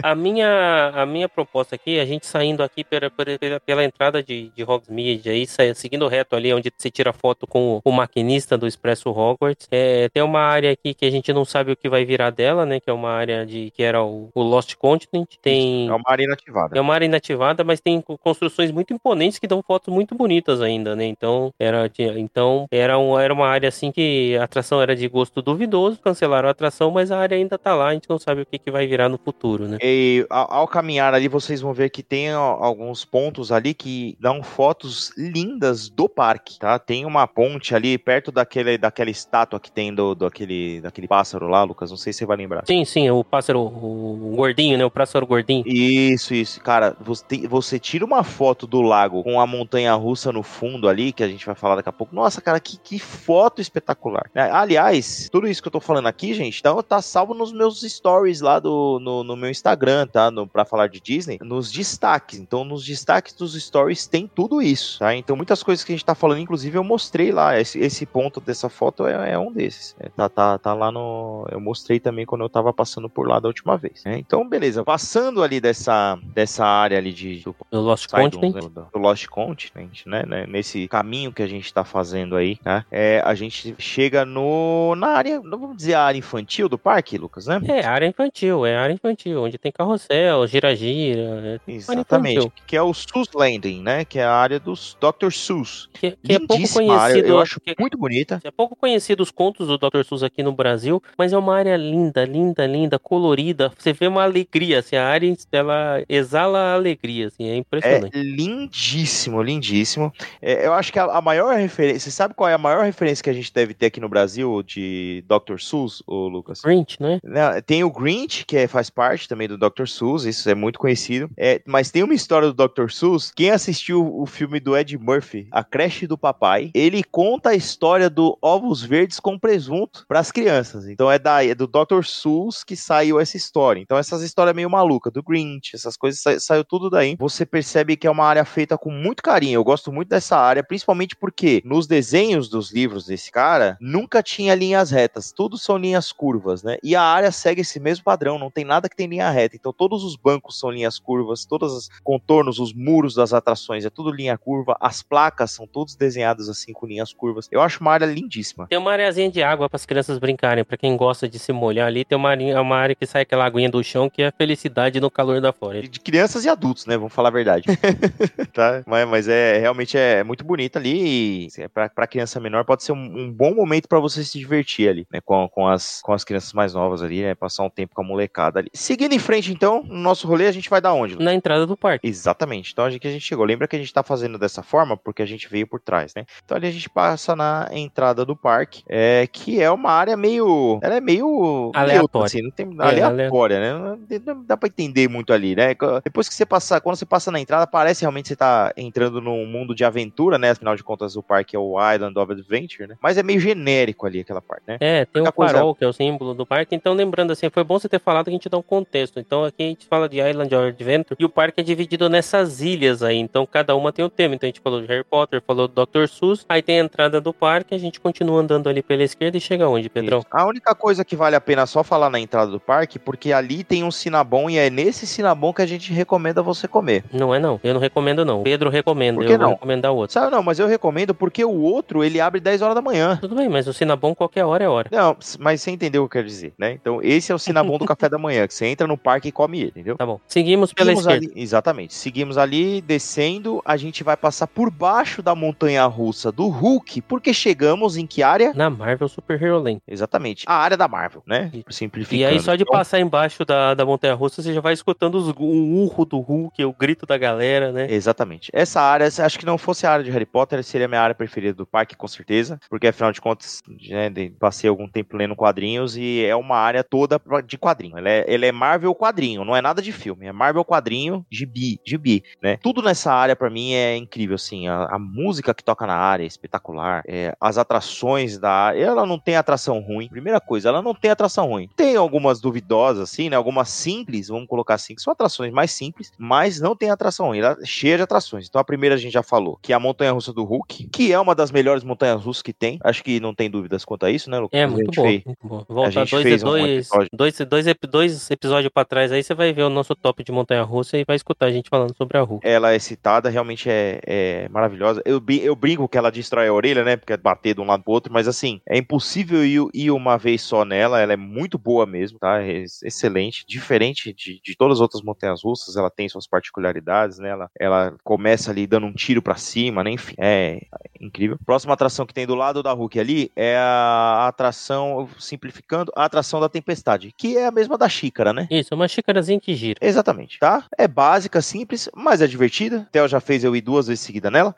S2: a, minha, a minha proposta aqui, a gente saindo aqui pela, pela, pela entrada de, de Hogsmeade, aí, seguindo reto ali, onde você tira foto com o, maquinista do Expresso Hogwarts, é, tem uma área aqui que a gente não sabe o que vai virar dela, né? Que é uma área de que era o, o Lost Continent. Tem,
S1: é uma área inativada.
S2: É uma área inativada, mas tem construções muito imponentes que dão fotos muito bonitas ainda, né? Então, era, então era, um, era uma área assim que a atração era de gosto duvidoso, cancelaram a atração, mas a área ainda tá lá, a gente não sabe o que, que vai virar no futuro, né?
S1: E ao, ao caminhar ali, vocês vão ver que tem alguns pontos ali que dão fotos lindas do parque, tá? Tem uma ponte ali perto daquele, daquela estátua que tem do, do aquele, daquele pássaro lá, Lucas, não sei se você vai lembrar.
S2: Sim, sim, o pássaro, o gordinho, né? O pássaro gordinho.
S1: Isso, isso. Cara, você, você tira uma foto do lago com a montanha russa no fundo ali, que a gente vai falar daqui a pouco. Nossa, cara, que, que foto espetacular. É, aliás, tudo isso que eu tô falando aqui, gente, tá, tá salvo nos meus stories lá do, no, no meu Instagram, tá? No, pra falar de Disney, nos destaques. Então, nos destaques dos stories tem tudo isso, tá? Então, muitas coisas que a gente tá falando, inclusive, eu mostrei lá. Esse, esse ponto dessa foto é, é um desses. É, tá, tá, tá lá no. Eu mostrei também quando eu tava passando por lá da última vez. Né? Então, beleza. Passando ali dessa, dessa área ali de. Do,
S2: do Lost Continent. Né?
S1: Do, Lost Continent, né? né? Nesse caminho que a gente tá fazendo aí, né? É, a gente chega no. na área. Não vamos dizer a área infantil do parque, Lucas, né?
S2: É, área infantil, é área infantil, onde tem carrossel, gira-gira.
S1: É Exatamente. Que é o Sus Landing, né? Que é a área dos Dr. Sus.
S2: Que, que é pouco conhecido.
S1: Eu acho que, muito bonita.
S2: É pouco conhecido os contos do Dr. Sus aqui no Brasil, mas é uma área linda, linda, linda, colorida. Você vê uma alegria, assim, a área ela exala alegria, assim, é impressionante.
S1: É lindíssimo, lindíssimo. É, eu acho que a, a, maior referência. Você sabe qual é a maior referência que a gente deve ter aqui no Brasil de Dr. Seuss, o Lucas?
S2: Grinch, né?
S1: Tem o Grinch, que é, faz parte também do Dr. Seuss, isso é muito conhecido. É, mas tem uma história do Dr. Seuss. Quem assistiu o filme do Ed Murphy, A Creche do Papai, ele conta a história do ovos verdes com presunto para as crianças. Então é, da, é do Dr. Seuss que saiu essa história. Então essas histórias meio malucas, do Grinch, essas coisas sa saiu tudo daí. Você percebe que é uma área feita com muito carinho. Eu gosto muito dessa área, principalmente porque nos desenhos dos livros desse cara, nunca tinha linhas retas, tudo são linhas curvas, né? E a área segue esse mesmo padrão, não tem nada que tem linha reta. Então todos os bancos são linhas curvas, todos os contornos, os muros das atrações é tudo linha curva, as placas são todos desenhadas assim com linhas curvas. Eu acho uma área lindíssima.
S2: Tem uma areazinha de água para as crianças brincarem, para quem gosta de se molhar ali, tem uma área, uma área que sai aquela aguinha do chão que é felicidade no calor da floresta.
S1: De crianças e adultos, né? Vamos falar a verdade. tá? Mas, mas é realmente é muito bonito ali e assim, é para criança menor pode ser um, um bom momento para você se divertir ali, né? Com, com, as, com as crianças mais novas ali, né? Passar um tempo com a molecada ali. Seguindo em frente, então, no nosso rolê, a gente vai dar onde?
S2: Na entrada do parque.
S1: Exatamente. Então, a gente, a gente chegou. Lembra que a gente tá fazendo dessa forma porque a gente veio por trás, né? Então, ali a gente passa na entrada do parque, é, que é uma área meio. Ela é meio.
S2: Aleatória.
S1: assim, não tem, é, aleatória, né? Não, dá pra entender muito ali, né? Depois que você passar, quando você passa na entrada, parece realmente você tá entrando num mundo de aventura, né? Afinal de contas, o parque é o Island of Adventure, né? Mas é meio genérico ali aquela parte, né?
S2: É, tem o
S1: coisa-
S2: farol, que é o símbolo do parque. Então, lembrando assim, foi bom você ter falado que a gente dá um contexto. Então, aqui a gente fala de Island of Adventure e o parque é dividido nessas ilhas aí. Então, cada uma tem o tema. Então, a gente falou de Harry Potter, falou do Dr. Seuss. Aí tem a entrada do parque, a gente continua andando ali pela esquerda e chega onde, Pedrão?
S1: Isso. A única coisa que vale a pena só falar na entrada do parque, porque ali tem um Cinnabon e é nesse Cinnabon que a gente recomenda você comer.
S2: Não é não. Eu não recomendo não. Pedro recomenda. Eu vou
S1: não?
S2: recomendar outro.
S1: Sabe, não, mas eu recomendo porque o outro ele abre 10 horas da manhã.
S2: Tudo bem, mas o Cinnabon qualquer hora é hora.
S1: Não, mas você entendeu o que eu quero dizer, né? Então, esse é o Cinnabon do café da manhã, que você entra no parque e come ele, entendeu?
S2: Tá bom. Seguimos pela
S1: Seguimos
S2: esquerda.
S1: ali, exatamente. Seguimos ali, descendo, a gente vai passar por baixo da montanha russa do Hulk, porque chegamos em que área?
S2: Na Marvel Super Hero Land.
S1: Exatamente, a área da Marvel, né?
S2: E-
S1: Simplificando.
S2: E aí, só de
S1: Então,
S2: passar embaixo da, da montanha russa, você já vai escutando os, o urro do Hulk, o grito da galera, né?
S1: Exatamente. Essa área, acho que não fosse a área de Harry Potter, seria a minha área preferida do parque, com certeza. Porque, afinal de contas, né, passei algum tempo lendo quadrinhos e é uma área toda de quadrinho. Ela é, ela é Marvel quadrinho, não é nada de filme. É Marvel quadrinho, gibi, gibi, né? Tudo nessa área, pra mim, é incrível, assim. A, a música que toca na área é espetacular. É, as atrações da área, ela não tem atração ruim. Primeira coisa, ela não tem atração ruim. Tem algumas duvidosas, assim, né? Algumas simples, vamos colocar assim, que são atrações mais simples, mas não tem atração ruim. Ela é cheia de atrações. Então a primeira a gente já falou, que é a Montanha Russa do Hulk, que é uma das melhores montanhas russas que tem. Acho que não tem dúvidas quanto a isso, né, Lucas?
S2: É muito bom,
S1: fez-
S2: muito bom. Voltar
S1: gente
S2: dois,
S1: fez um
S2: dois,
S1: episódio.
S2: dois, dois, dois episódios pra trás aí, você vai ver o nosso top de montanha russa e vai escutar a gente falando sobre a Hulk.
S1: Ela é citada, realmente é, é maravilhosa. Eu, eu brinco que ela destrói a orelha, né? Porque é bater de um lado pro outro, mas assim, é impossível ir, ir uma vez só nela. Ela é muito boa mesmo, tá? É ex- excelente. Diferente de, de todas as outras montanhas russas, ela tem suas particularidades, né? Ela, ela começa ali dando um tiro pra cima, né? Enfim, é incrível. Próxima atração que tem do lado da Hulk ali é a atração, simplificando, a atração da tempestade, que é a mesma da xícara, né?
S2: Isso, uma xícarazinha que gira.
S1: Exatamente, tá? É básica, simples, mas é divertida. Theo já fez eu ir duas vezes seguida nela.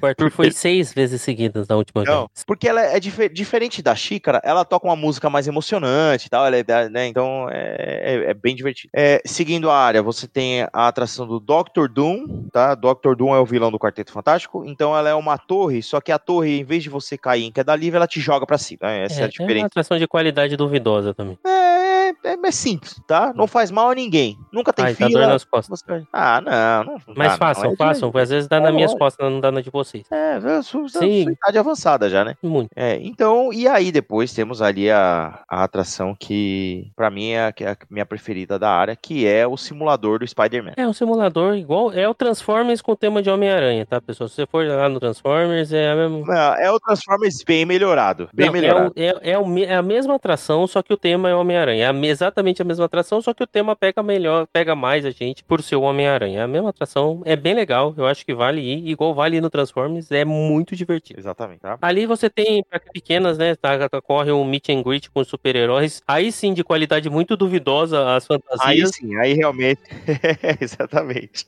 S2: O Arthur foi seis vezes seguidas na última
S1: Não,
S2: vez.
S1: porque ela é dife- diferente da xícara, ela toca uma música mais emocionante e tal, ela é, né, então é, é- é bem divertido. É, seguindo a área, você tem a atração do Doctor Doom, tá? Doctor Doom é o vilão do Quarteto Fantástico, então ela é uma torre, só que a torre, em vez de você cair em queda livre, ela te joga pra cima, né? Essa é,
S2: É,
S1: a
S2: é uma
S1: diferença.
S2: atração de qualidade duvidosa também.
S1: É, é, é simples, tá? Não faz mal a ninguém. Nunca tem
S2: Ai, tá doendo
S1: fila.
S2: nas costas.
S1: Ah, não, não.
S2: Mas
S1: dá, não.
S2: façam,
S1: É
S2: façam,
S1: de-
S2: às vezes dá
S1: É
S2: nas minhas costas, não dá na de vocês.
S1: É, sua, sua idade avançada já, né?
S2: Muito.
S1: É, então, e aí depois temos ali a, a atração que, pra mim, é a, é a minha preferida da área, que é o simulador do Spider-Man.
S2: É um simulador igual, é o Transformers com o tema de Homem-Aranha, tá, pessoal? Se você for lá no Transformers, é a mesma...
S1: Não, É o Transformers bem melhorado. Bem
S2: Não, é,
S1: melhorado.
S2: o- é, é o é a mesma atração, só que o tema é Homem-Aranha. É a exatamente a mesma atração, só que o tema pega melhor, pega mais a gente por ser o Homem-Aranha. A mesma atração, é bem legal, eu acho que vale ir, igual vale ir no Transformers, é muito divertido.
S1: Exatamente, tá?
S2: Ali você tem pra pequenas, né? Tá, tá- corre um meet and greet com os super-heróis. Aí sim, de qualidade muito duvidosa as
S1: Aí
S2: fantasias.
S1: sim, aí realmente. Exatamente.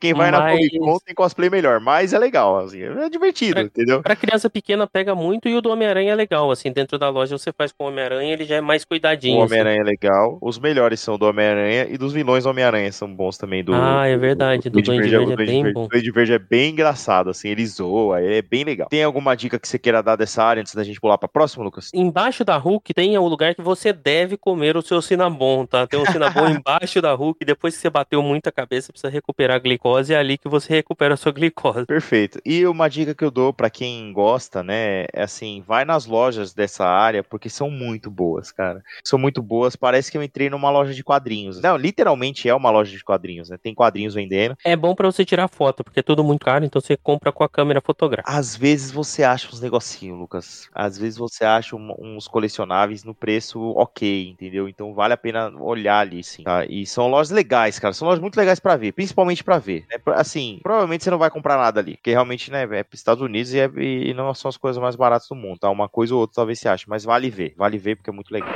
S1: Quem vai na
S2: Mas-
S1: Comic Con tem cosplay melhor, mas é legal, assim, é divertido,
S2: Pra-
S1: entendeu?
S2: Pra criança pequena pega muito e o do Homem-Aranha é legal, assim, dentro da loja você faz com o Homem-Aranha, ele já é mais
S1: O
S2: cuidadinho. assim.
S1: Homem-Aranha é legal. Os melhores são do Homem-Aranha e dos vilões do Homem-Aranha são bons também. Do,
S2: Ah, é verdade, do Duende
S1: é-
S2: Verde
S1: o
S2: é bem
S1: Verde-
S2: bom.
S1: O Duende Verde é bem engraçado, assim, ele zoa, é bem legal. Tem alguma dica que você queira dar dessa área antes da gente pular pra próxima, Lucas?
S2: Embaixo da Hulk tem o lugar que você deve comer o seu Cinnabon, tá? Tem um Cinnabon embaixo da Hulk, depois que você bateu muita cabeça, precisa recuperar a glicose, é ali que você recupera a sua glicose.
S1: Perfeito. E uma dica que eu dou pra quem gosta, né, é assim, vai nas lojas dessa área porque são muito boas, cara. São muito boas, parece que eu entrei numa loja de quadrinhos. Não, literalmente é uma loja de quadrinhos, né? Tem quadrinhos vendendo.
S2: É bom pra você tirar foto, porque é tudo muito caro, então você compra com a câmera fotográfica.
S1: Às vezes você acha uns negocinhos, Lucas. Às vezes você acha um- uns colecionáveis no preço ok, entendeu? Então vale a pena olhar ali, sim. tá? E são lojas legais, cara. São lojas muito legais pra ver, principalmente pra ver. né? Assim, provavelmente você não vai comprar nada ali, porque realmente, né, é pros Estados Unidos e, é- e não são as coisas mais baratas do mundo, tá? Uma coisa ou outra talvez você ache, mas vale ver. Vale ver porque é muito legal.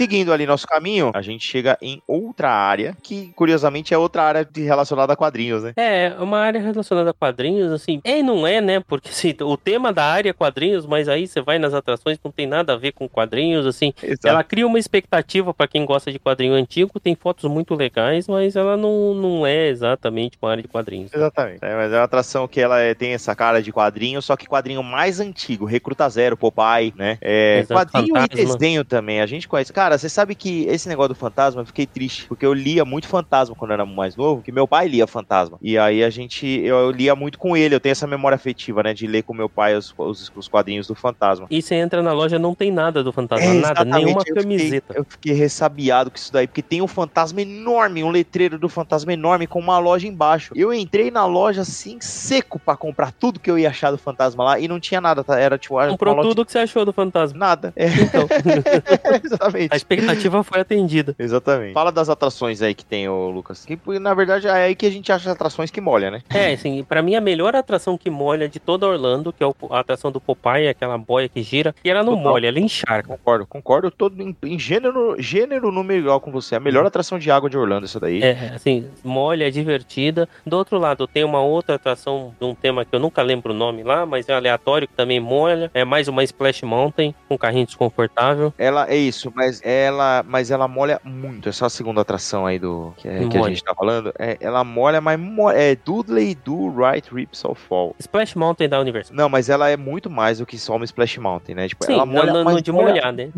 S1: Seguindo ali nosso caminho, a gente chega em outra área, que curiosamente é outra área de relacionada a quadrinhos, né?
S2: É, uma área relacionada a quadrinhos, assim, é e não é, né? Porque assim, o tema da área é quadrinhos, mas aí você vai nas atrações, não tem nada a ver com quadrinhos, assim.
S1: Exato.
S2: Ela cria uma expectativa pra quem gosta de quadrinho antigo, tem fotos muito legais, mas ela não, não é exatamente uma área de quadrinhos.
S1: Exatamente. É, mas é uma atração que ela é- tem essa cara de quadrinho, só que quadrinho mais antigo, Recruta Zero, Popeye, né? É,
S2: Exato,
S1: quadrinho e
S2: Fantasma.
S1: desenho também, a gente conhece. Cara, você sabe que esse negócio do fantasma, eu fiquei triste, porque eu lia muito fantasma quando eu era mais novo, que meu pai lia fantasma. E aí a gente, eu, eu lia muito com ele, eu tenho essa memória afetiva, né, de ler com meu pai os, os, os quadrinhos do fantasma.
S2: E você entra na loja, não tem nada do fantasma,
S1: É,
S2: nada, nenhuma
S1: eu fiquei-
S2: camiseta.
S1: eu fiquei ressabiado com isso daí, porque tem um fantasma enorme, um letreiro do fantasma enorme com uma loja embaixo. Eu entrei na loja assim, seco pra comprar tudo que eu ia achar do fantasma lá e não tinha nada, tá? Era tipo.
S2: Comprou
S1: loja-
S2: tudo o que você achou do fantasma.
S1: Nada. É,
S2: Então,
S1: exatamente.
S2: A expectativa foi atendida.
S1: Exatamente. Fala das atrações aí que tem, ô Lucas. Que, na verdade, é aí que a gente acha as atrações que molha, né?
S2: É, assim, pra mim a melhor atração que molha de toda Orlando, que é o- a atração do Popeye, aquela boia que gira, e ela não
S1: Total.
S2: molha, ela encharca.
S1: Concordo, concordo todo em, em gênero, gênero número igual com você. A melhor atração de água de Orlando, essa daí.
S2: É, assim, molha, é divertida. Do outro lado, tem uma outra atração de um tema que eu nunca lembro o nome lá, mas é aleatório, que também molha. É mais uma Splash Mountain, com carrinho desconfortável.
S1: Ela é isso, mas ela, mas ela molha muito. Essa é a segunda atração aí do que, é- que a
S2: Molha.
S1: gente tá falando. É, ela molha, mas mo- é Dudley do Right Rips of Fall.
S2: Splash Mountain da Universal.
S1: Não, mas ela é muito mais do que só uma Splash Mountain, né? Tipo,
S2: Sim,
S1: ela molha,
S2: não, não,
S1: mas
S2: de
S1: molha-
S2: molhar, né?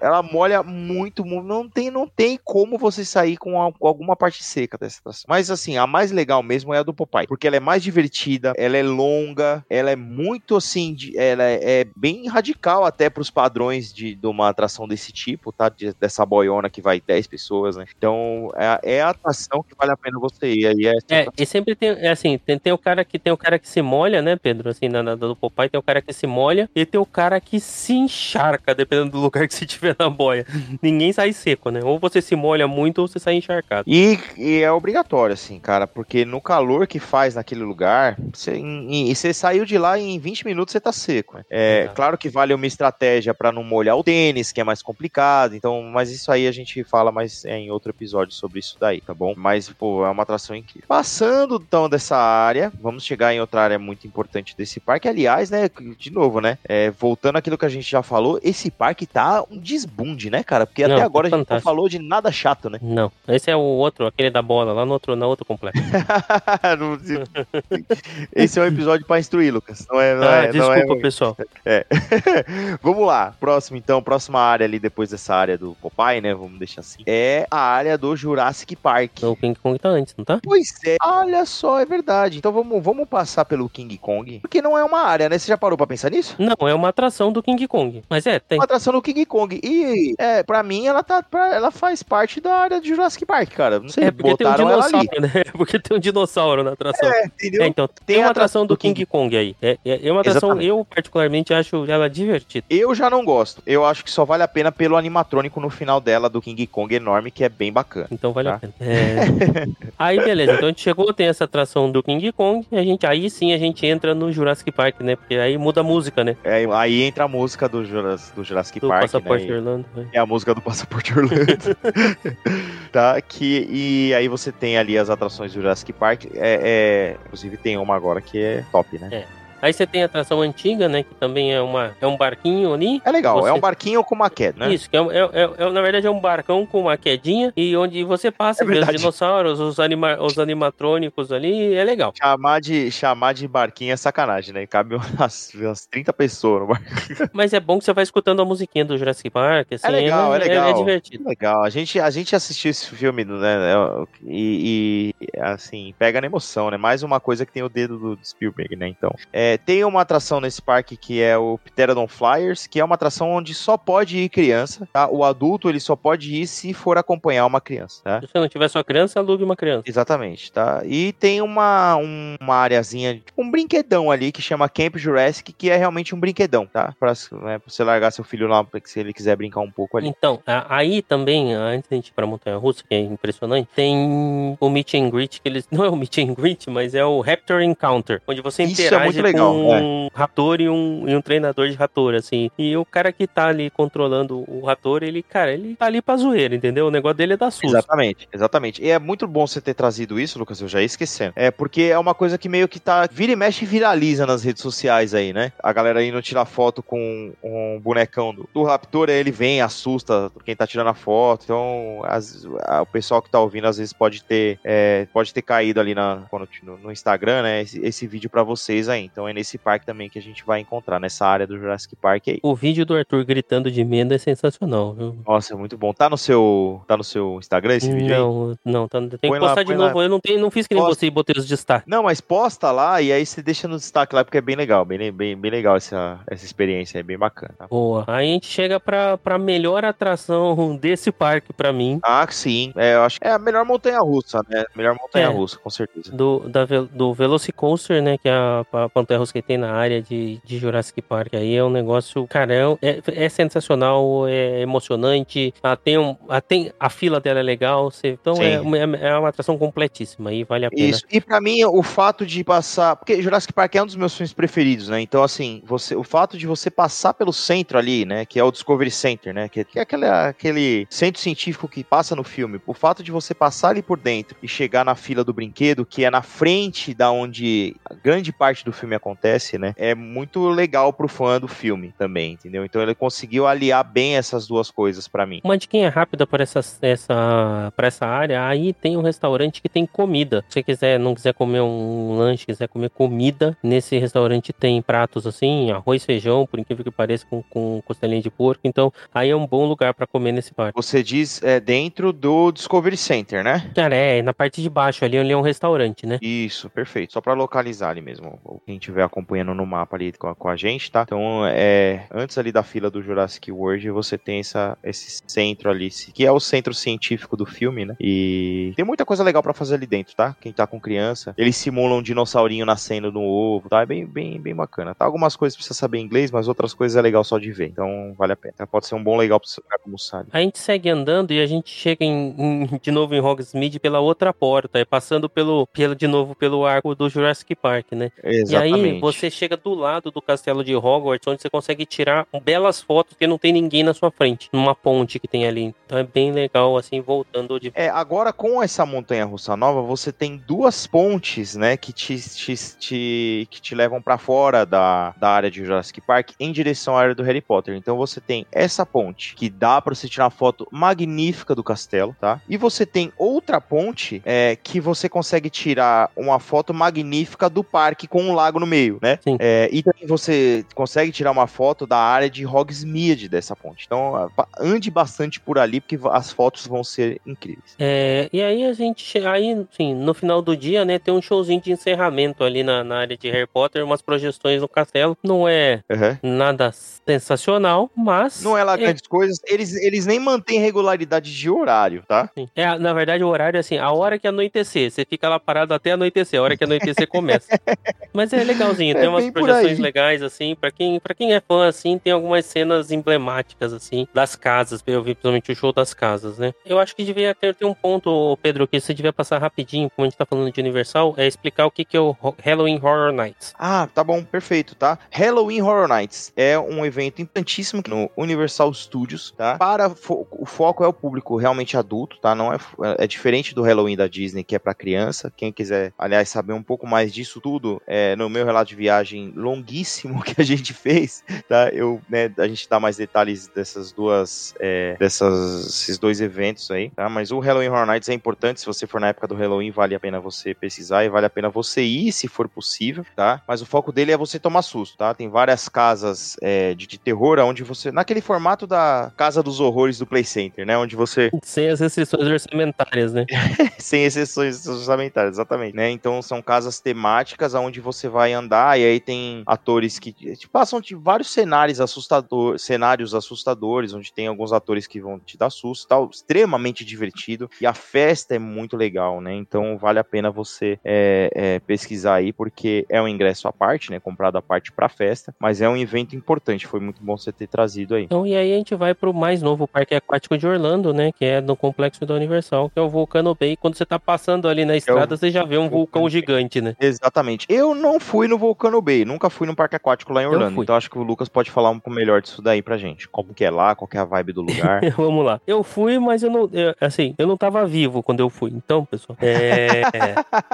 S1: ela molha muito, mu- não tem, não tem como você sair com, a- com alguma parte seca dessa atração. Mas assim, a mais legal mesmo é a do Popeye, porque ela é mais divertida, ela é longa, ela é muito assim, de- ela é, é bem radical até pros padrões de, de uma atração desse tipo, tá? De- dessa boiona que vai 10 pessoas, né? Então, é, é a atração que vale a pena você ir. Aí é,
S2: É, e sempre tem, é assim, tem, tem o cara que tem o cara que se molha, né, Pedro? Assim, na, na do Popeye tem o cara que se molha e tem o cara que se encharca, dependendo do lugar que você tiver na boia. Ninguém sai seco, né? Ou você se molha muito ou você sai encharcado.
S1: E, e é obrigatório, assim, cara, porque no calor que faz naquele lugar, você, em- e você saiu de lá e em 20 minutos você tá seco. né? É claro que vale uma estratégia pra não molhar o tênis, que é mais complicado, então, mas isso aí a gente fala mais é, em outro episódio sobre isso daí, tá bom? Mas, pô, é uma atração incrível. Passando então dessa área, vamos chegar em outra área muito importante desse parque. Aliás, né, de novo, né, é, voltando àquilo que a gente já falou, esse parque tá um desbunde, né, cara? Porque
S2: Não,
S1: até
S2: tá
S1: agora a gente não
S2: fantástico.
S1: falou de nada chato, né?
S2: Não, esse é o outro, aquele da bola, lá no outro, na outro complexo.
S1: Não se- Esse é um episódio pra instruir, Lucas. Não é, não
S2: Ah,
S1: é, não é-
S2: desculpa, pessoal.
S1: Vamos lá. Próximo, então, próxima área ali depois dessa área do Popeye, né? Vamos deixar assim. É a área do Jurassic Park.
S2: O King Kong tá antes, não tá?
S1: Pois é, olha só, é verdade. Então vamos, vamos passar pelo King Kong. Porque não é uma área, né? Você já parou pra pensar nisso?
S2: Não, é uma atração do King Kong. Mas é, tem.
S1: Uma atração do King Kong. E, é, pra mim, ela tá. pra- ela faz parte da área do Jurassic Park, cara. Não sei,
S2: É porque tem um dinossauro, né? É porque tem um dinossauro na atração.
S1: É, entendeu?
S2: É, então, tem,
S1: Tem
S2: uma atração do King,
S1: King
S2: Kong aí. É, é, é uma atração,
S1: Exatamente.
S2: eu particularmente acho ela divertida.
S1: Eu já não gosto. Eu acho que só vale a pena pelo animatrônico no final dela do King Kong enorme, que é bem bacana.
S2: Então vale
S1: Tá.
S2: a pena. É. aí beleza, então a gente chegou, tem essa atração do King Kong, a gente, aí sim a gente entra no Jurassic Park, né? Porque aí muda a música, né?
S1: É, aí entra a música do, Juras- do Jurassic
S2: Do
S1: Park,
S2: Passaporte
S1: né?
S2: Orlando. né?
S1: É a música do Passaporte Orlando. tá? Que, e aí você tem ali as atrações do Jurassic Park. É, é- inclusive tem uma agora que é top, né?
S2: É. Aí você tem a atração antiga, né? Que também é, uma, é um barquinho ali.
S1: É legal,
S2: Você-
S1: é um barquinho com uma queda, né?
S2: Isso, que é, é- é- é- na verdade é um barcão com uma quedinha e onde você passa
S1: É
S2: vê os dinossauros, os, anima, os animatrônicos ali, é legal.
S1: Chamar de, chamar de barquinho é sacanagem, né? Cabe umas, umas 30 pessoas no barco.
S2: Mas é bom que você vai escutando a musiquinha do Jurassic Park, assim,
S1: legal, é legal.
S2: é divertido.
S1: Legal, a gente, a gente assistiu esse filme, né? E, e, assim, pega na emoção, né? Mais uma coisa que tem o dedo do Spielberg, né? Então, é, tem uma atração nesse parque que é o Pterodon Flyers, que é uma atração onde só pode ir criança, tá? O adulto ele só pode ir se for acompanhar uma criança, tá?
S2: Se você não tiver sua criança, alugue uma criança.
S1: Exatamente, tá? E tem uma, um- uma areazinha, tipo um brinquedão ali que chama Camp Jurassic, que é realmente um brinquedão, tá? Pra, né, pra você largar seu filho lá, se ele quiser brincar um pouco ali.
S2: Então, aí também, antes da gente ir pra Montanha Russa, que é impressionante, tem o Meet and Greet, que eles. Não é o Meet and Greet, mas é o Raptor Encounter, onde você
S1: Isso é
S2: interage
S1: muito
S2: com
S1: legal,
S2: um rator e um, e um treinador de rator, assim. E o cara que tá ali controlando o rator, ele, cara, ele tá ali pra zoeira, entendeu? O negócio dele é dar susto.
S1: Exatamente, exatamente. E é muito bom você ter trazido isso, Lucas, eu já ia esquecendo. É porque é uma coisa que meio que tá. Vira e mexe e viraliza nas redes sociais aí, né? A galera indo tirar foto com um bonecão do, do Raptor, aí ele vem, assusta quem tá tirando a foto. Então, as- a- o pessoal que tá ouvindo às vezes pode ter, é, pode ter caído ali na, no, no Instagram, né? Esse, esse vídeo pra vocês aí. Então é nesse parque também que a gente vai encontrar, nessa área do Jurassic Park aí.
S2: O vídeo do Arthur gritando de medo é sensacional, viu?
S1: Nossa, é muito bom. Tá no seu, tá no seu Instagram esse vídeo aí?
S2: Não, não, tá, tem
S1: Põe
S2: que
S1: lá,
S2: postar de
S1: põe lá.
S2: novo. Eu não, tenho, não fiz que nem
S1: Posta.
S2: você e botei os destaques.
S1: Não, mas posta lá e aí você deixa no destaque lá, porque é bem legal, bem, bem, bem legal essa, essa experiência, é bem bacana. tá?
S2: Boa. Aí a gente chega pra, pra melhor atração desse parque pra mim.
S1: Ah, sim, é, eu acho que é a melhor montanha-russa, né? Melhor montanha-russa, com certeza.
S2: Do, da, do Velocicoaster, né? Que é a, a montanha russa que tem na área de, de Jurassic Park. Aí é um negócio, cara, é, é, é sensacional, é emocionante. Ah, tem, um, ah, tem a fila dela é legal. você- então é, uma- é uma atração completíssima e vale a pena.
S1: Isso. E pra mim, o fato de passar. Porque Jurassic Park é um dos meus filmes preferidos, né? Então, assim, você, o fato de você passar pelo centro ali, né? Que é o Discovery Center, né? Que, que é aquele, aquele centro científico que passa no filme. O fato de você passar ali por dentro e chegar na fila do brinquedo, que é na frente da onde grande parte do filme acontece, né? É muito legal pro fã do filme também, entendeu? Então ele conseguiu aliar bem essas duas coisas pra mim.
S2: Uma diquinha rápida para essa, essa, pra essa área, aí tem um restaurante que tem comida. Se você quiser, não quiser comer um lanche, quiser comer comida, nesse restaurante tem pratos assim, arroz, feijão, por incrível que pareça, com, com costelinha de porco. Então, aí é um bom lugar para comer nesse parque.
S1: Você diz é, dentro do Discovery Center, né?
S2: Cara, é, na parte de baixo ali, ali é um restaurante, né?
S1: Isso, perfeito. Só pra localizar ali mesmo. Quem estiver acompanhando no mapa ali com a, com a gente, tá? Então, é, antes ali da fila do Jurassic World, você tem essa, esse centro ali, que é o centro científico do filme, né? E tem muita coisa legal pra fazer ali dentro, tá? Quem tá com criança, eles simulam um dinossaurinho nascendo no ovo, tá? É bem, bem, bem bacana. Tá? Algumas coisas precisa saber inglês, mas outras coisas é legal só de ver. Então, vale a pena. Pode ser um bom legal pra você ficar almoçar ali.
S2: A gente segue andando e a gente chega em, em- de novo em Hogsmeade pela outra porta, é passando pelo, pelo de novo pelo arco do Jurassic Park, né?
S1: Exatamente.
S2: E aí você chega do lado do castelo de Hogwarts, onde você consegue tirar belas fotos que não tem ninguém na sua frente, numa ponte que tem ali. Então é bem legal, assim, voltando de.
S1: É, agora com essa montanha russa nova, você tem duas pontes, né, que te, te, te- que te levam pra fora da, da área de Jurassic Park em direção à área do Harry Potter. Então você tem essa ponte que dá pra você tirar uma foto magnífica do castelo, tá? E você tem outra ponte é, que você consegue tirar uma foto magnífica do parque com um lago no meio, né?
S2: Sim.
S1: É, e também você consegue tirar uma foto da área de Hogsmeade dessa ponte. Então ande bastante por ali porque as fotos vão ser incríveis.
S2: É, e aí a gente. Aí, sim, no final do dia, né, tem um showzinho de encerramento ali na, na área de Harry Potter, umas projeções no castelo. Não é
S1: Uhum.
S2: nada sensacional, mas.
S1: Não é lá grandes coisas, eles, eles nem mantêm regularidade de horário, tá?
S2: Sim. É, na verdade, o horário é assim, a hora que anoitecer. Você fica lá parado até anoitecer, a hora que anoitecer começa. Mas é legalzinho,
S1: É
S2: tem umas projeções legais, assim, pra quem, pra quem é fã, assim, tem algumas cenas emblemáticas, assim, das casas, eu vi principalmente o show das casas, né? Eu acho que devia ter, ter um ponto, Pedro, que você devia passar rapidinho, como a gente tá falando de Universal, é explicar o que, que é o Halloween Horror Nights.
S1: Ah, tá bom, perfeito, tá? Halloween Horror Nights é um evento importantíssimo no Universal Studios, tá? Para fo- o foco é o público realmente adulto, tá? Não é é diferente do Halloween da Disney que é para criança. Quem quiser, aliás, saber um pouco mais disso tudo, é no meu relato de viagem longuíssimo que a gente fez, tá? Eu, né, a gente dá mais detalhes dessas duas, é, dessas, esses dois eventos aí, tá? Mas o Halloween Horror Nights é importante. Se você for na época do Halloween, vale a pena você pesquisar e vale a pena você ir, se for possível, tá? Mas o foco dele é você tomar susto, tá? Tem várias casas é, de, de terror onde você, naquele formato da Casa dos Horrores do Play Center, né? Onde você
S2: Sem as restrições orçamentárias, né?
S1: sem exceções orçamentárias, exatamente, né? Então são casas temáticas onde você vai andar e aí tem atores que te passam de vários cenários assustadores, cenários assustadores, onde tem alguns atores que vão te dar susto, tal, extremamente divertido e a festa é muito legal, né? Então vale a pena você é, é, pesquisar aí porque é um ingresso à parte, né? Comprado à parte para festa, mas é um evento importante. Foi muito bom você ter trazido aí.
S2: Então, e aí a gente vai pro mais novo parque aquático de Orlando, né? Que é no complexo da Universal, que é o Volcano Bay. Quando você tá passando ali na estrada, você já vê um vulcão
S1: Vulcano Bay.
S2: gigante, né?
S1: Exatamente. Eu não fui fui no Volcano Bay, nunca fui no parque aquático lá em Orlando. Então acho que o Lucas pode falar um pouco melhor disso daí pra gente. Como que é lá, qual que é a vibe do lugar.
S2: Vamos lá. Eu fui, mas eu não. Eu, assim, eu não tava vivo quando eu fui. Então, pessoal. É,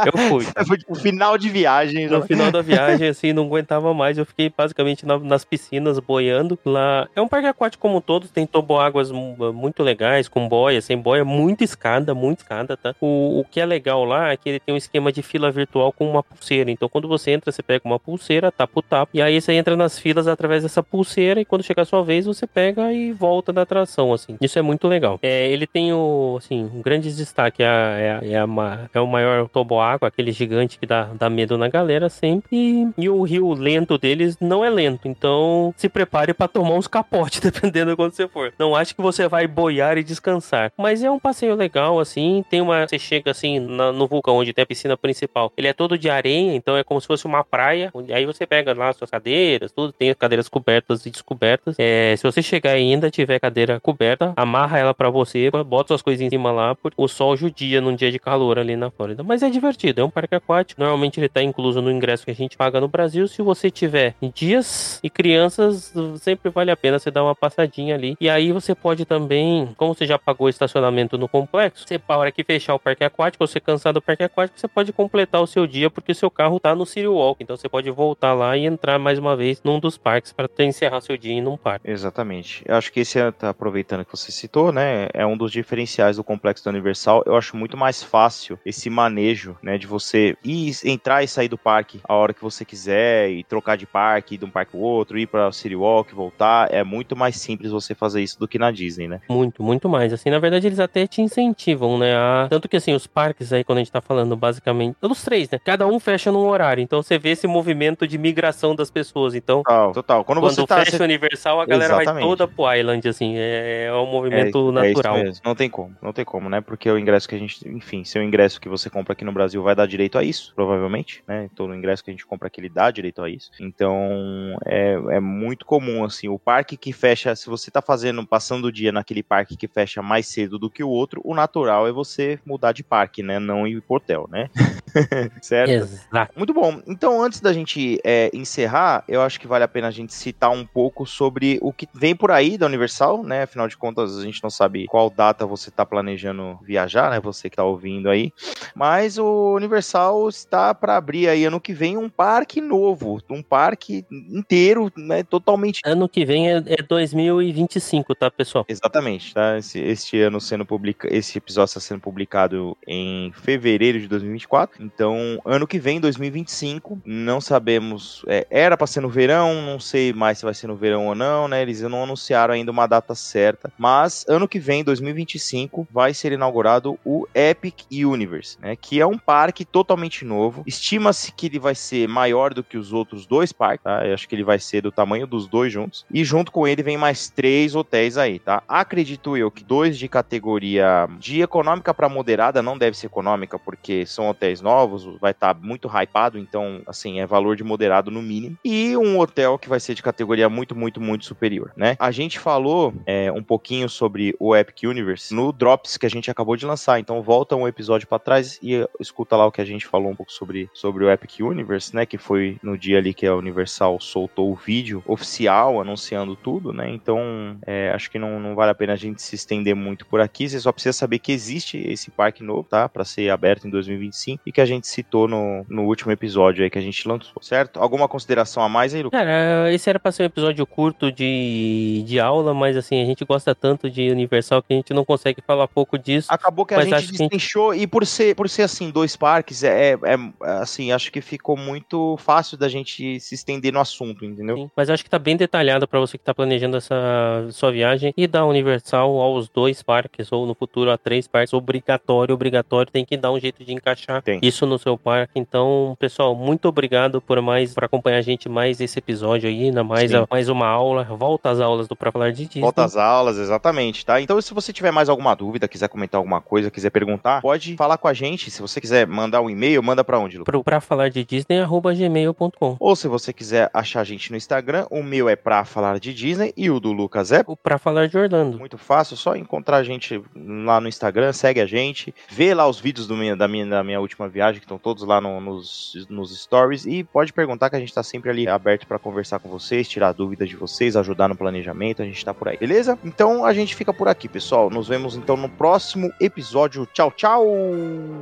S2: eu fui.
S1: Foi tipo final de viagem.
S2: No né? final da viagem, assim, não aguentava mais. Eu fiquei basicamente na, nas piscinas boiando. Lá. É um parque aquático como todos, tem toboáguas muito legais, com boia, sem boia, muita escada, muita escada, tá? O, o que é legal lá é que ele tem um esquema de fila virtual com uma pulseira. Então, quando você entra, você pega uma pulseira, tapa o tapa, e aí você entra nas filas através dessa pulseira, e quando chegar a sua vez, você pega e volta da atração, assim. Isso é muito legal. É, ele tem o, assim, um grande destaque, é, é, é, é o maior toboágua, aquele gigante que dá, dá medo na galera sempre, e, e o rio lento deles não é lento, então se prepare para tomar uns capotes, dependendo de quando você for. Não acho que você vai boiar e descansar, mas é um passeio legal, assim, tem uma, você chega assim na, no vulcão, onde tem a piscina principal, ele é todo de areia, então é como se fosse uma praia, onde, aí você pega lá suas cadeiras, tudo, tem cadeiras cobertas e descobertas, é, se você chegar ainda, tiver cadeira coberta, amarra ela para você, bota suas coisas em cima lá, porque o sol judia num dia de calor ali na Flórida. Mas é divertido, é um parque aquático. Normalmente ele tá incluso no ingresso que a gente paga no Brasil. Se você tiver dias e crianças, sempre vale a pena você dar uma passadinha ali. E aí você pode também, como você já pagou estacionamento no complexo, você para hora que fechar o parque aquático, você cansar do parque aquático, você pode completar o seu dia porque o seu carro tá no City Walk. Então você pode voltar lá e entrar mais uma vez num dos parques para encerrar seu dia em um parque.
S1: Exatamente. Eu acho que esse é, tá aproveitando que você citou, né? É um dos diferenciais do complexo da Universal. Eu acho muito mais fácil esse manejo, né? De você ir, entrar e sair do parque a hora que você quiser e trocar de parque, ir de um parque ao outro, ir para o City Walk, voltar. É muito mais simples você fazer isso do que na Disney, né?
S2: Muito, muito mais. Assim, na verdade, eles até te incentivam, né? A... Tanto que, assim, os parques aí, quando a gente tá falando basicamente, os três, né? Cada um fecha num horário. Então você vê esse movimento de migração das pessoas. Então,
S1: total. total. Quando,
S2: quando
S1: você
S2: tá, fecha o Universal, a galera Exatamente. vai toda pro Island, assim. É, é um movimento é, natural. É
S1: não tem como, não tem como, né? Porque o ingresso que a gente, enfim, se o ingresso que você compra aqui no Brasil vai dar direito a isso, provavelmente, né? Todo ingresso que a gente compra aqui ele dá direito a isso. Então, é, é muito comum, assim, o parque que fecha, se você tá fazendo, passando o dia naquele parque que fecha mais cedo do que o outro, o natural é você mudar de parque, né? Não ir pro hotel, né? certo?
S2: Exato.
S1: Muito bom. Então, antes da gente é, encerrar, eu acho que vale a pena a gente citar um pouco sobre o que vem por aí da Universal, né? Afinal de contas, a gente não sabe qual data você está planejando viajar, né? Você que está ouvindo aí. Mas o Universal está para abrir aí ano que vem um parque novo, um parque inteiro, né? Totalmente.
S2: Ano que vem é, é 2025, tá, pessoal?
S1: Exatamente, tá? Esse, este ano sendo publicado, esse episódio está sendo publicado em fevereiro de 2024. Então, ano que vem, 2025, não sabemos. É, era para ser no verão, não sei mais se vai ser no verão ou não, né? Eles não anunciaram ainda uma data certa, mas ano que vem, 2025, vai ser inaugurado o Epic Universe, né? Que é um parque totalmente novo. Estima-se que ele vai ser maior do que os outros dois parques, tá? Eu acho que ele vai ser do tamanho dos dois juntos. E junto com ele vem mais três hotéis aí, tá? Acredito eu que dois de categoria de econômica para moderada, não deve ser econômica, porque são hotéis novos, vai estar tá muito hypado, então, assim, é valor de moderado no mínimo. E um hotel que vai ser de categoria muito, muito, muito superior, né? A gente falou é, um pouquinho sobre o Epic Universe no Drops que a gente acabou de lançar. Então volta um episódio para trás e escuta lá o que a gente falou um pouco sobre, sobre o Epic Universe, né? Que foi no dia ali que a Universal soltou o vídeo oficial anunciando tudo, né? Então é, acho que não, não vale a pena a gente se estender muito por aqui. Você só precisa saber que existe esse parque novo, tá? Para ser aberto em 2025 e que a gente citou no, no último episódio aí que a gente lançou, certo? Alguma consideração a mais aí, Lucas?
S2: Cara, esse era para ser um episódio curto de, de aula, mas assim, a gente gosta tanto de Universal que a gente não consegue falar pouco disso.
S1: Acabou que a gente destrinchou, gente... e por ser, por ser assim, dois parques, é, é, é, assim, acho que ficou muito fácil da gente se estender no assunto, entendeu? Sim,
S2: mas acho que tá bem detalhado para você que tá planejando essa sua viagem e da Universal aos dois parques, ou no futuro a três parques, obrigatório, obrigatório, tem que dar um jeito de encaixar tem. isso no seu parque. Então, pessoal, muito obrigado por mais, por acompanhar a gente mais esse episódio aí, ainda mais, a, mais uma aula, volta às aulas do Pra Falar de Disney.
S1: Volta às aulas, exatamente, tá? Então, se você tiver mais alguma dúvida, quiser comentar alguma coisa, quiser perguntar, pode falar com a gente. Se você quiser mandar um e-mail, manda para onde, Lu?
S2: Pro pra falar de Disney, arroba gmail.com.
S1: Ou se você quiser achar a gente no Instagram, o meu é pra falar de Disney e o do Lucas é?
S2: O pra falar de Orlando.
S1: Muito fácil, só encontrar a gente lá no Instagram, segue a gente, vê lá os vídeos minha, da, minha, da minha última viagem, que estão todos lá no, nos, nos stories stories e pode perguntar que a gente tá sempre ali aberto para conversar com vocês, tirar dúvidas de vocês, ajudar no planejamento, a gente tá por aí, beleza? Então a gente fica por aqui, pessoal. Nos vemos então no próximo episódio. Tchau, tchau!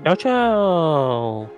S2: Tchau, tchau!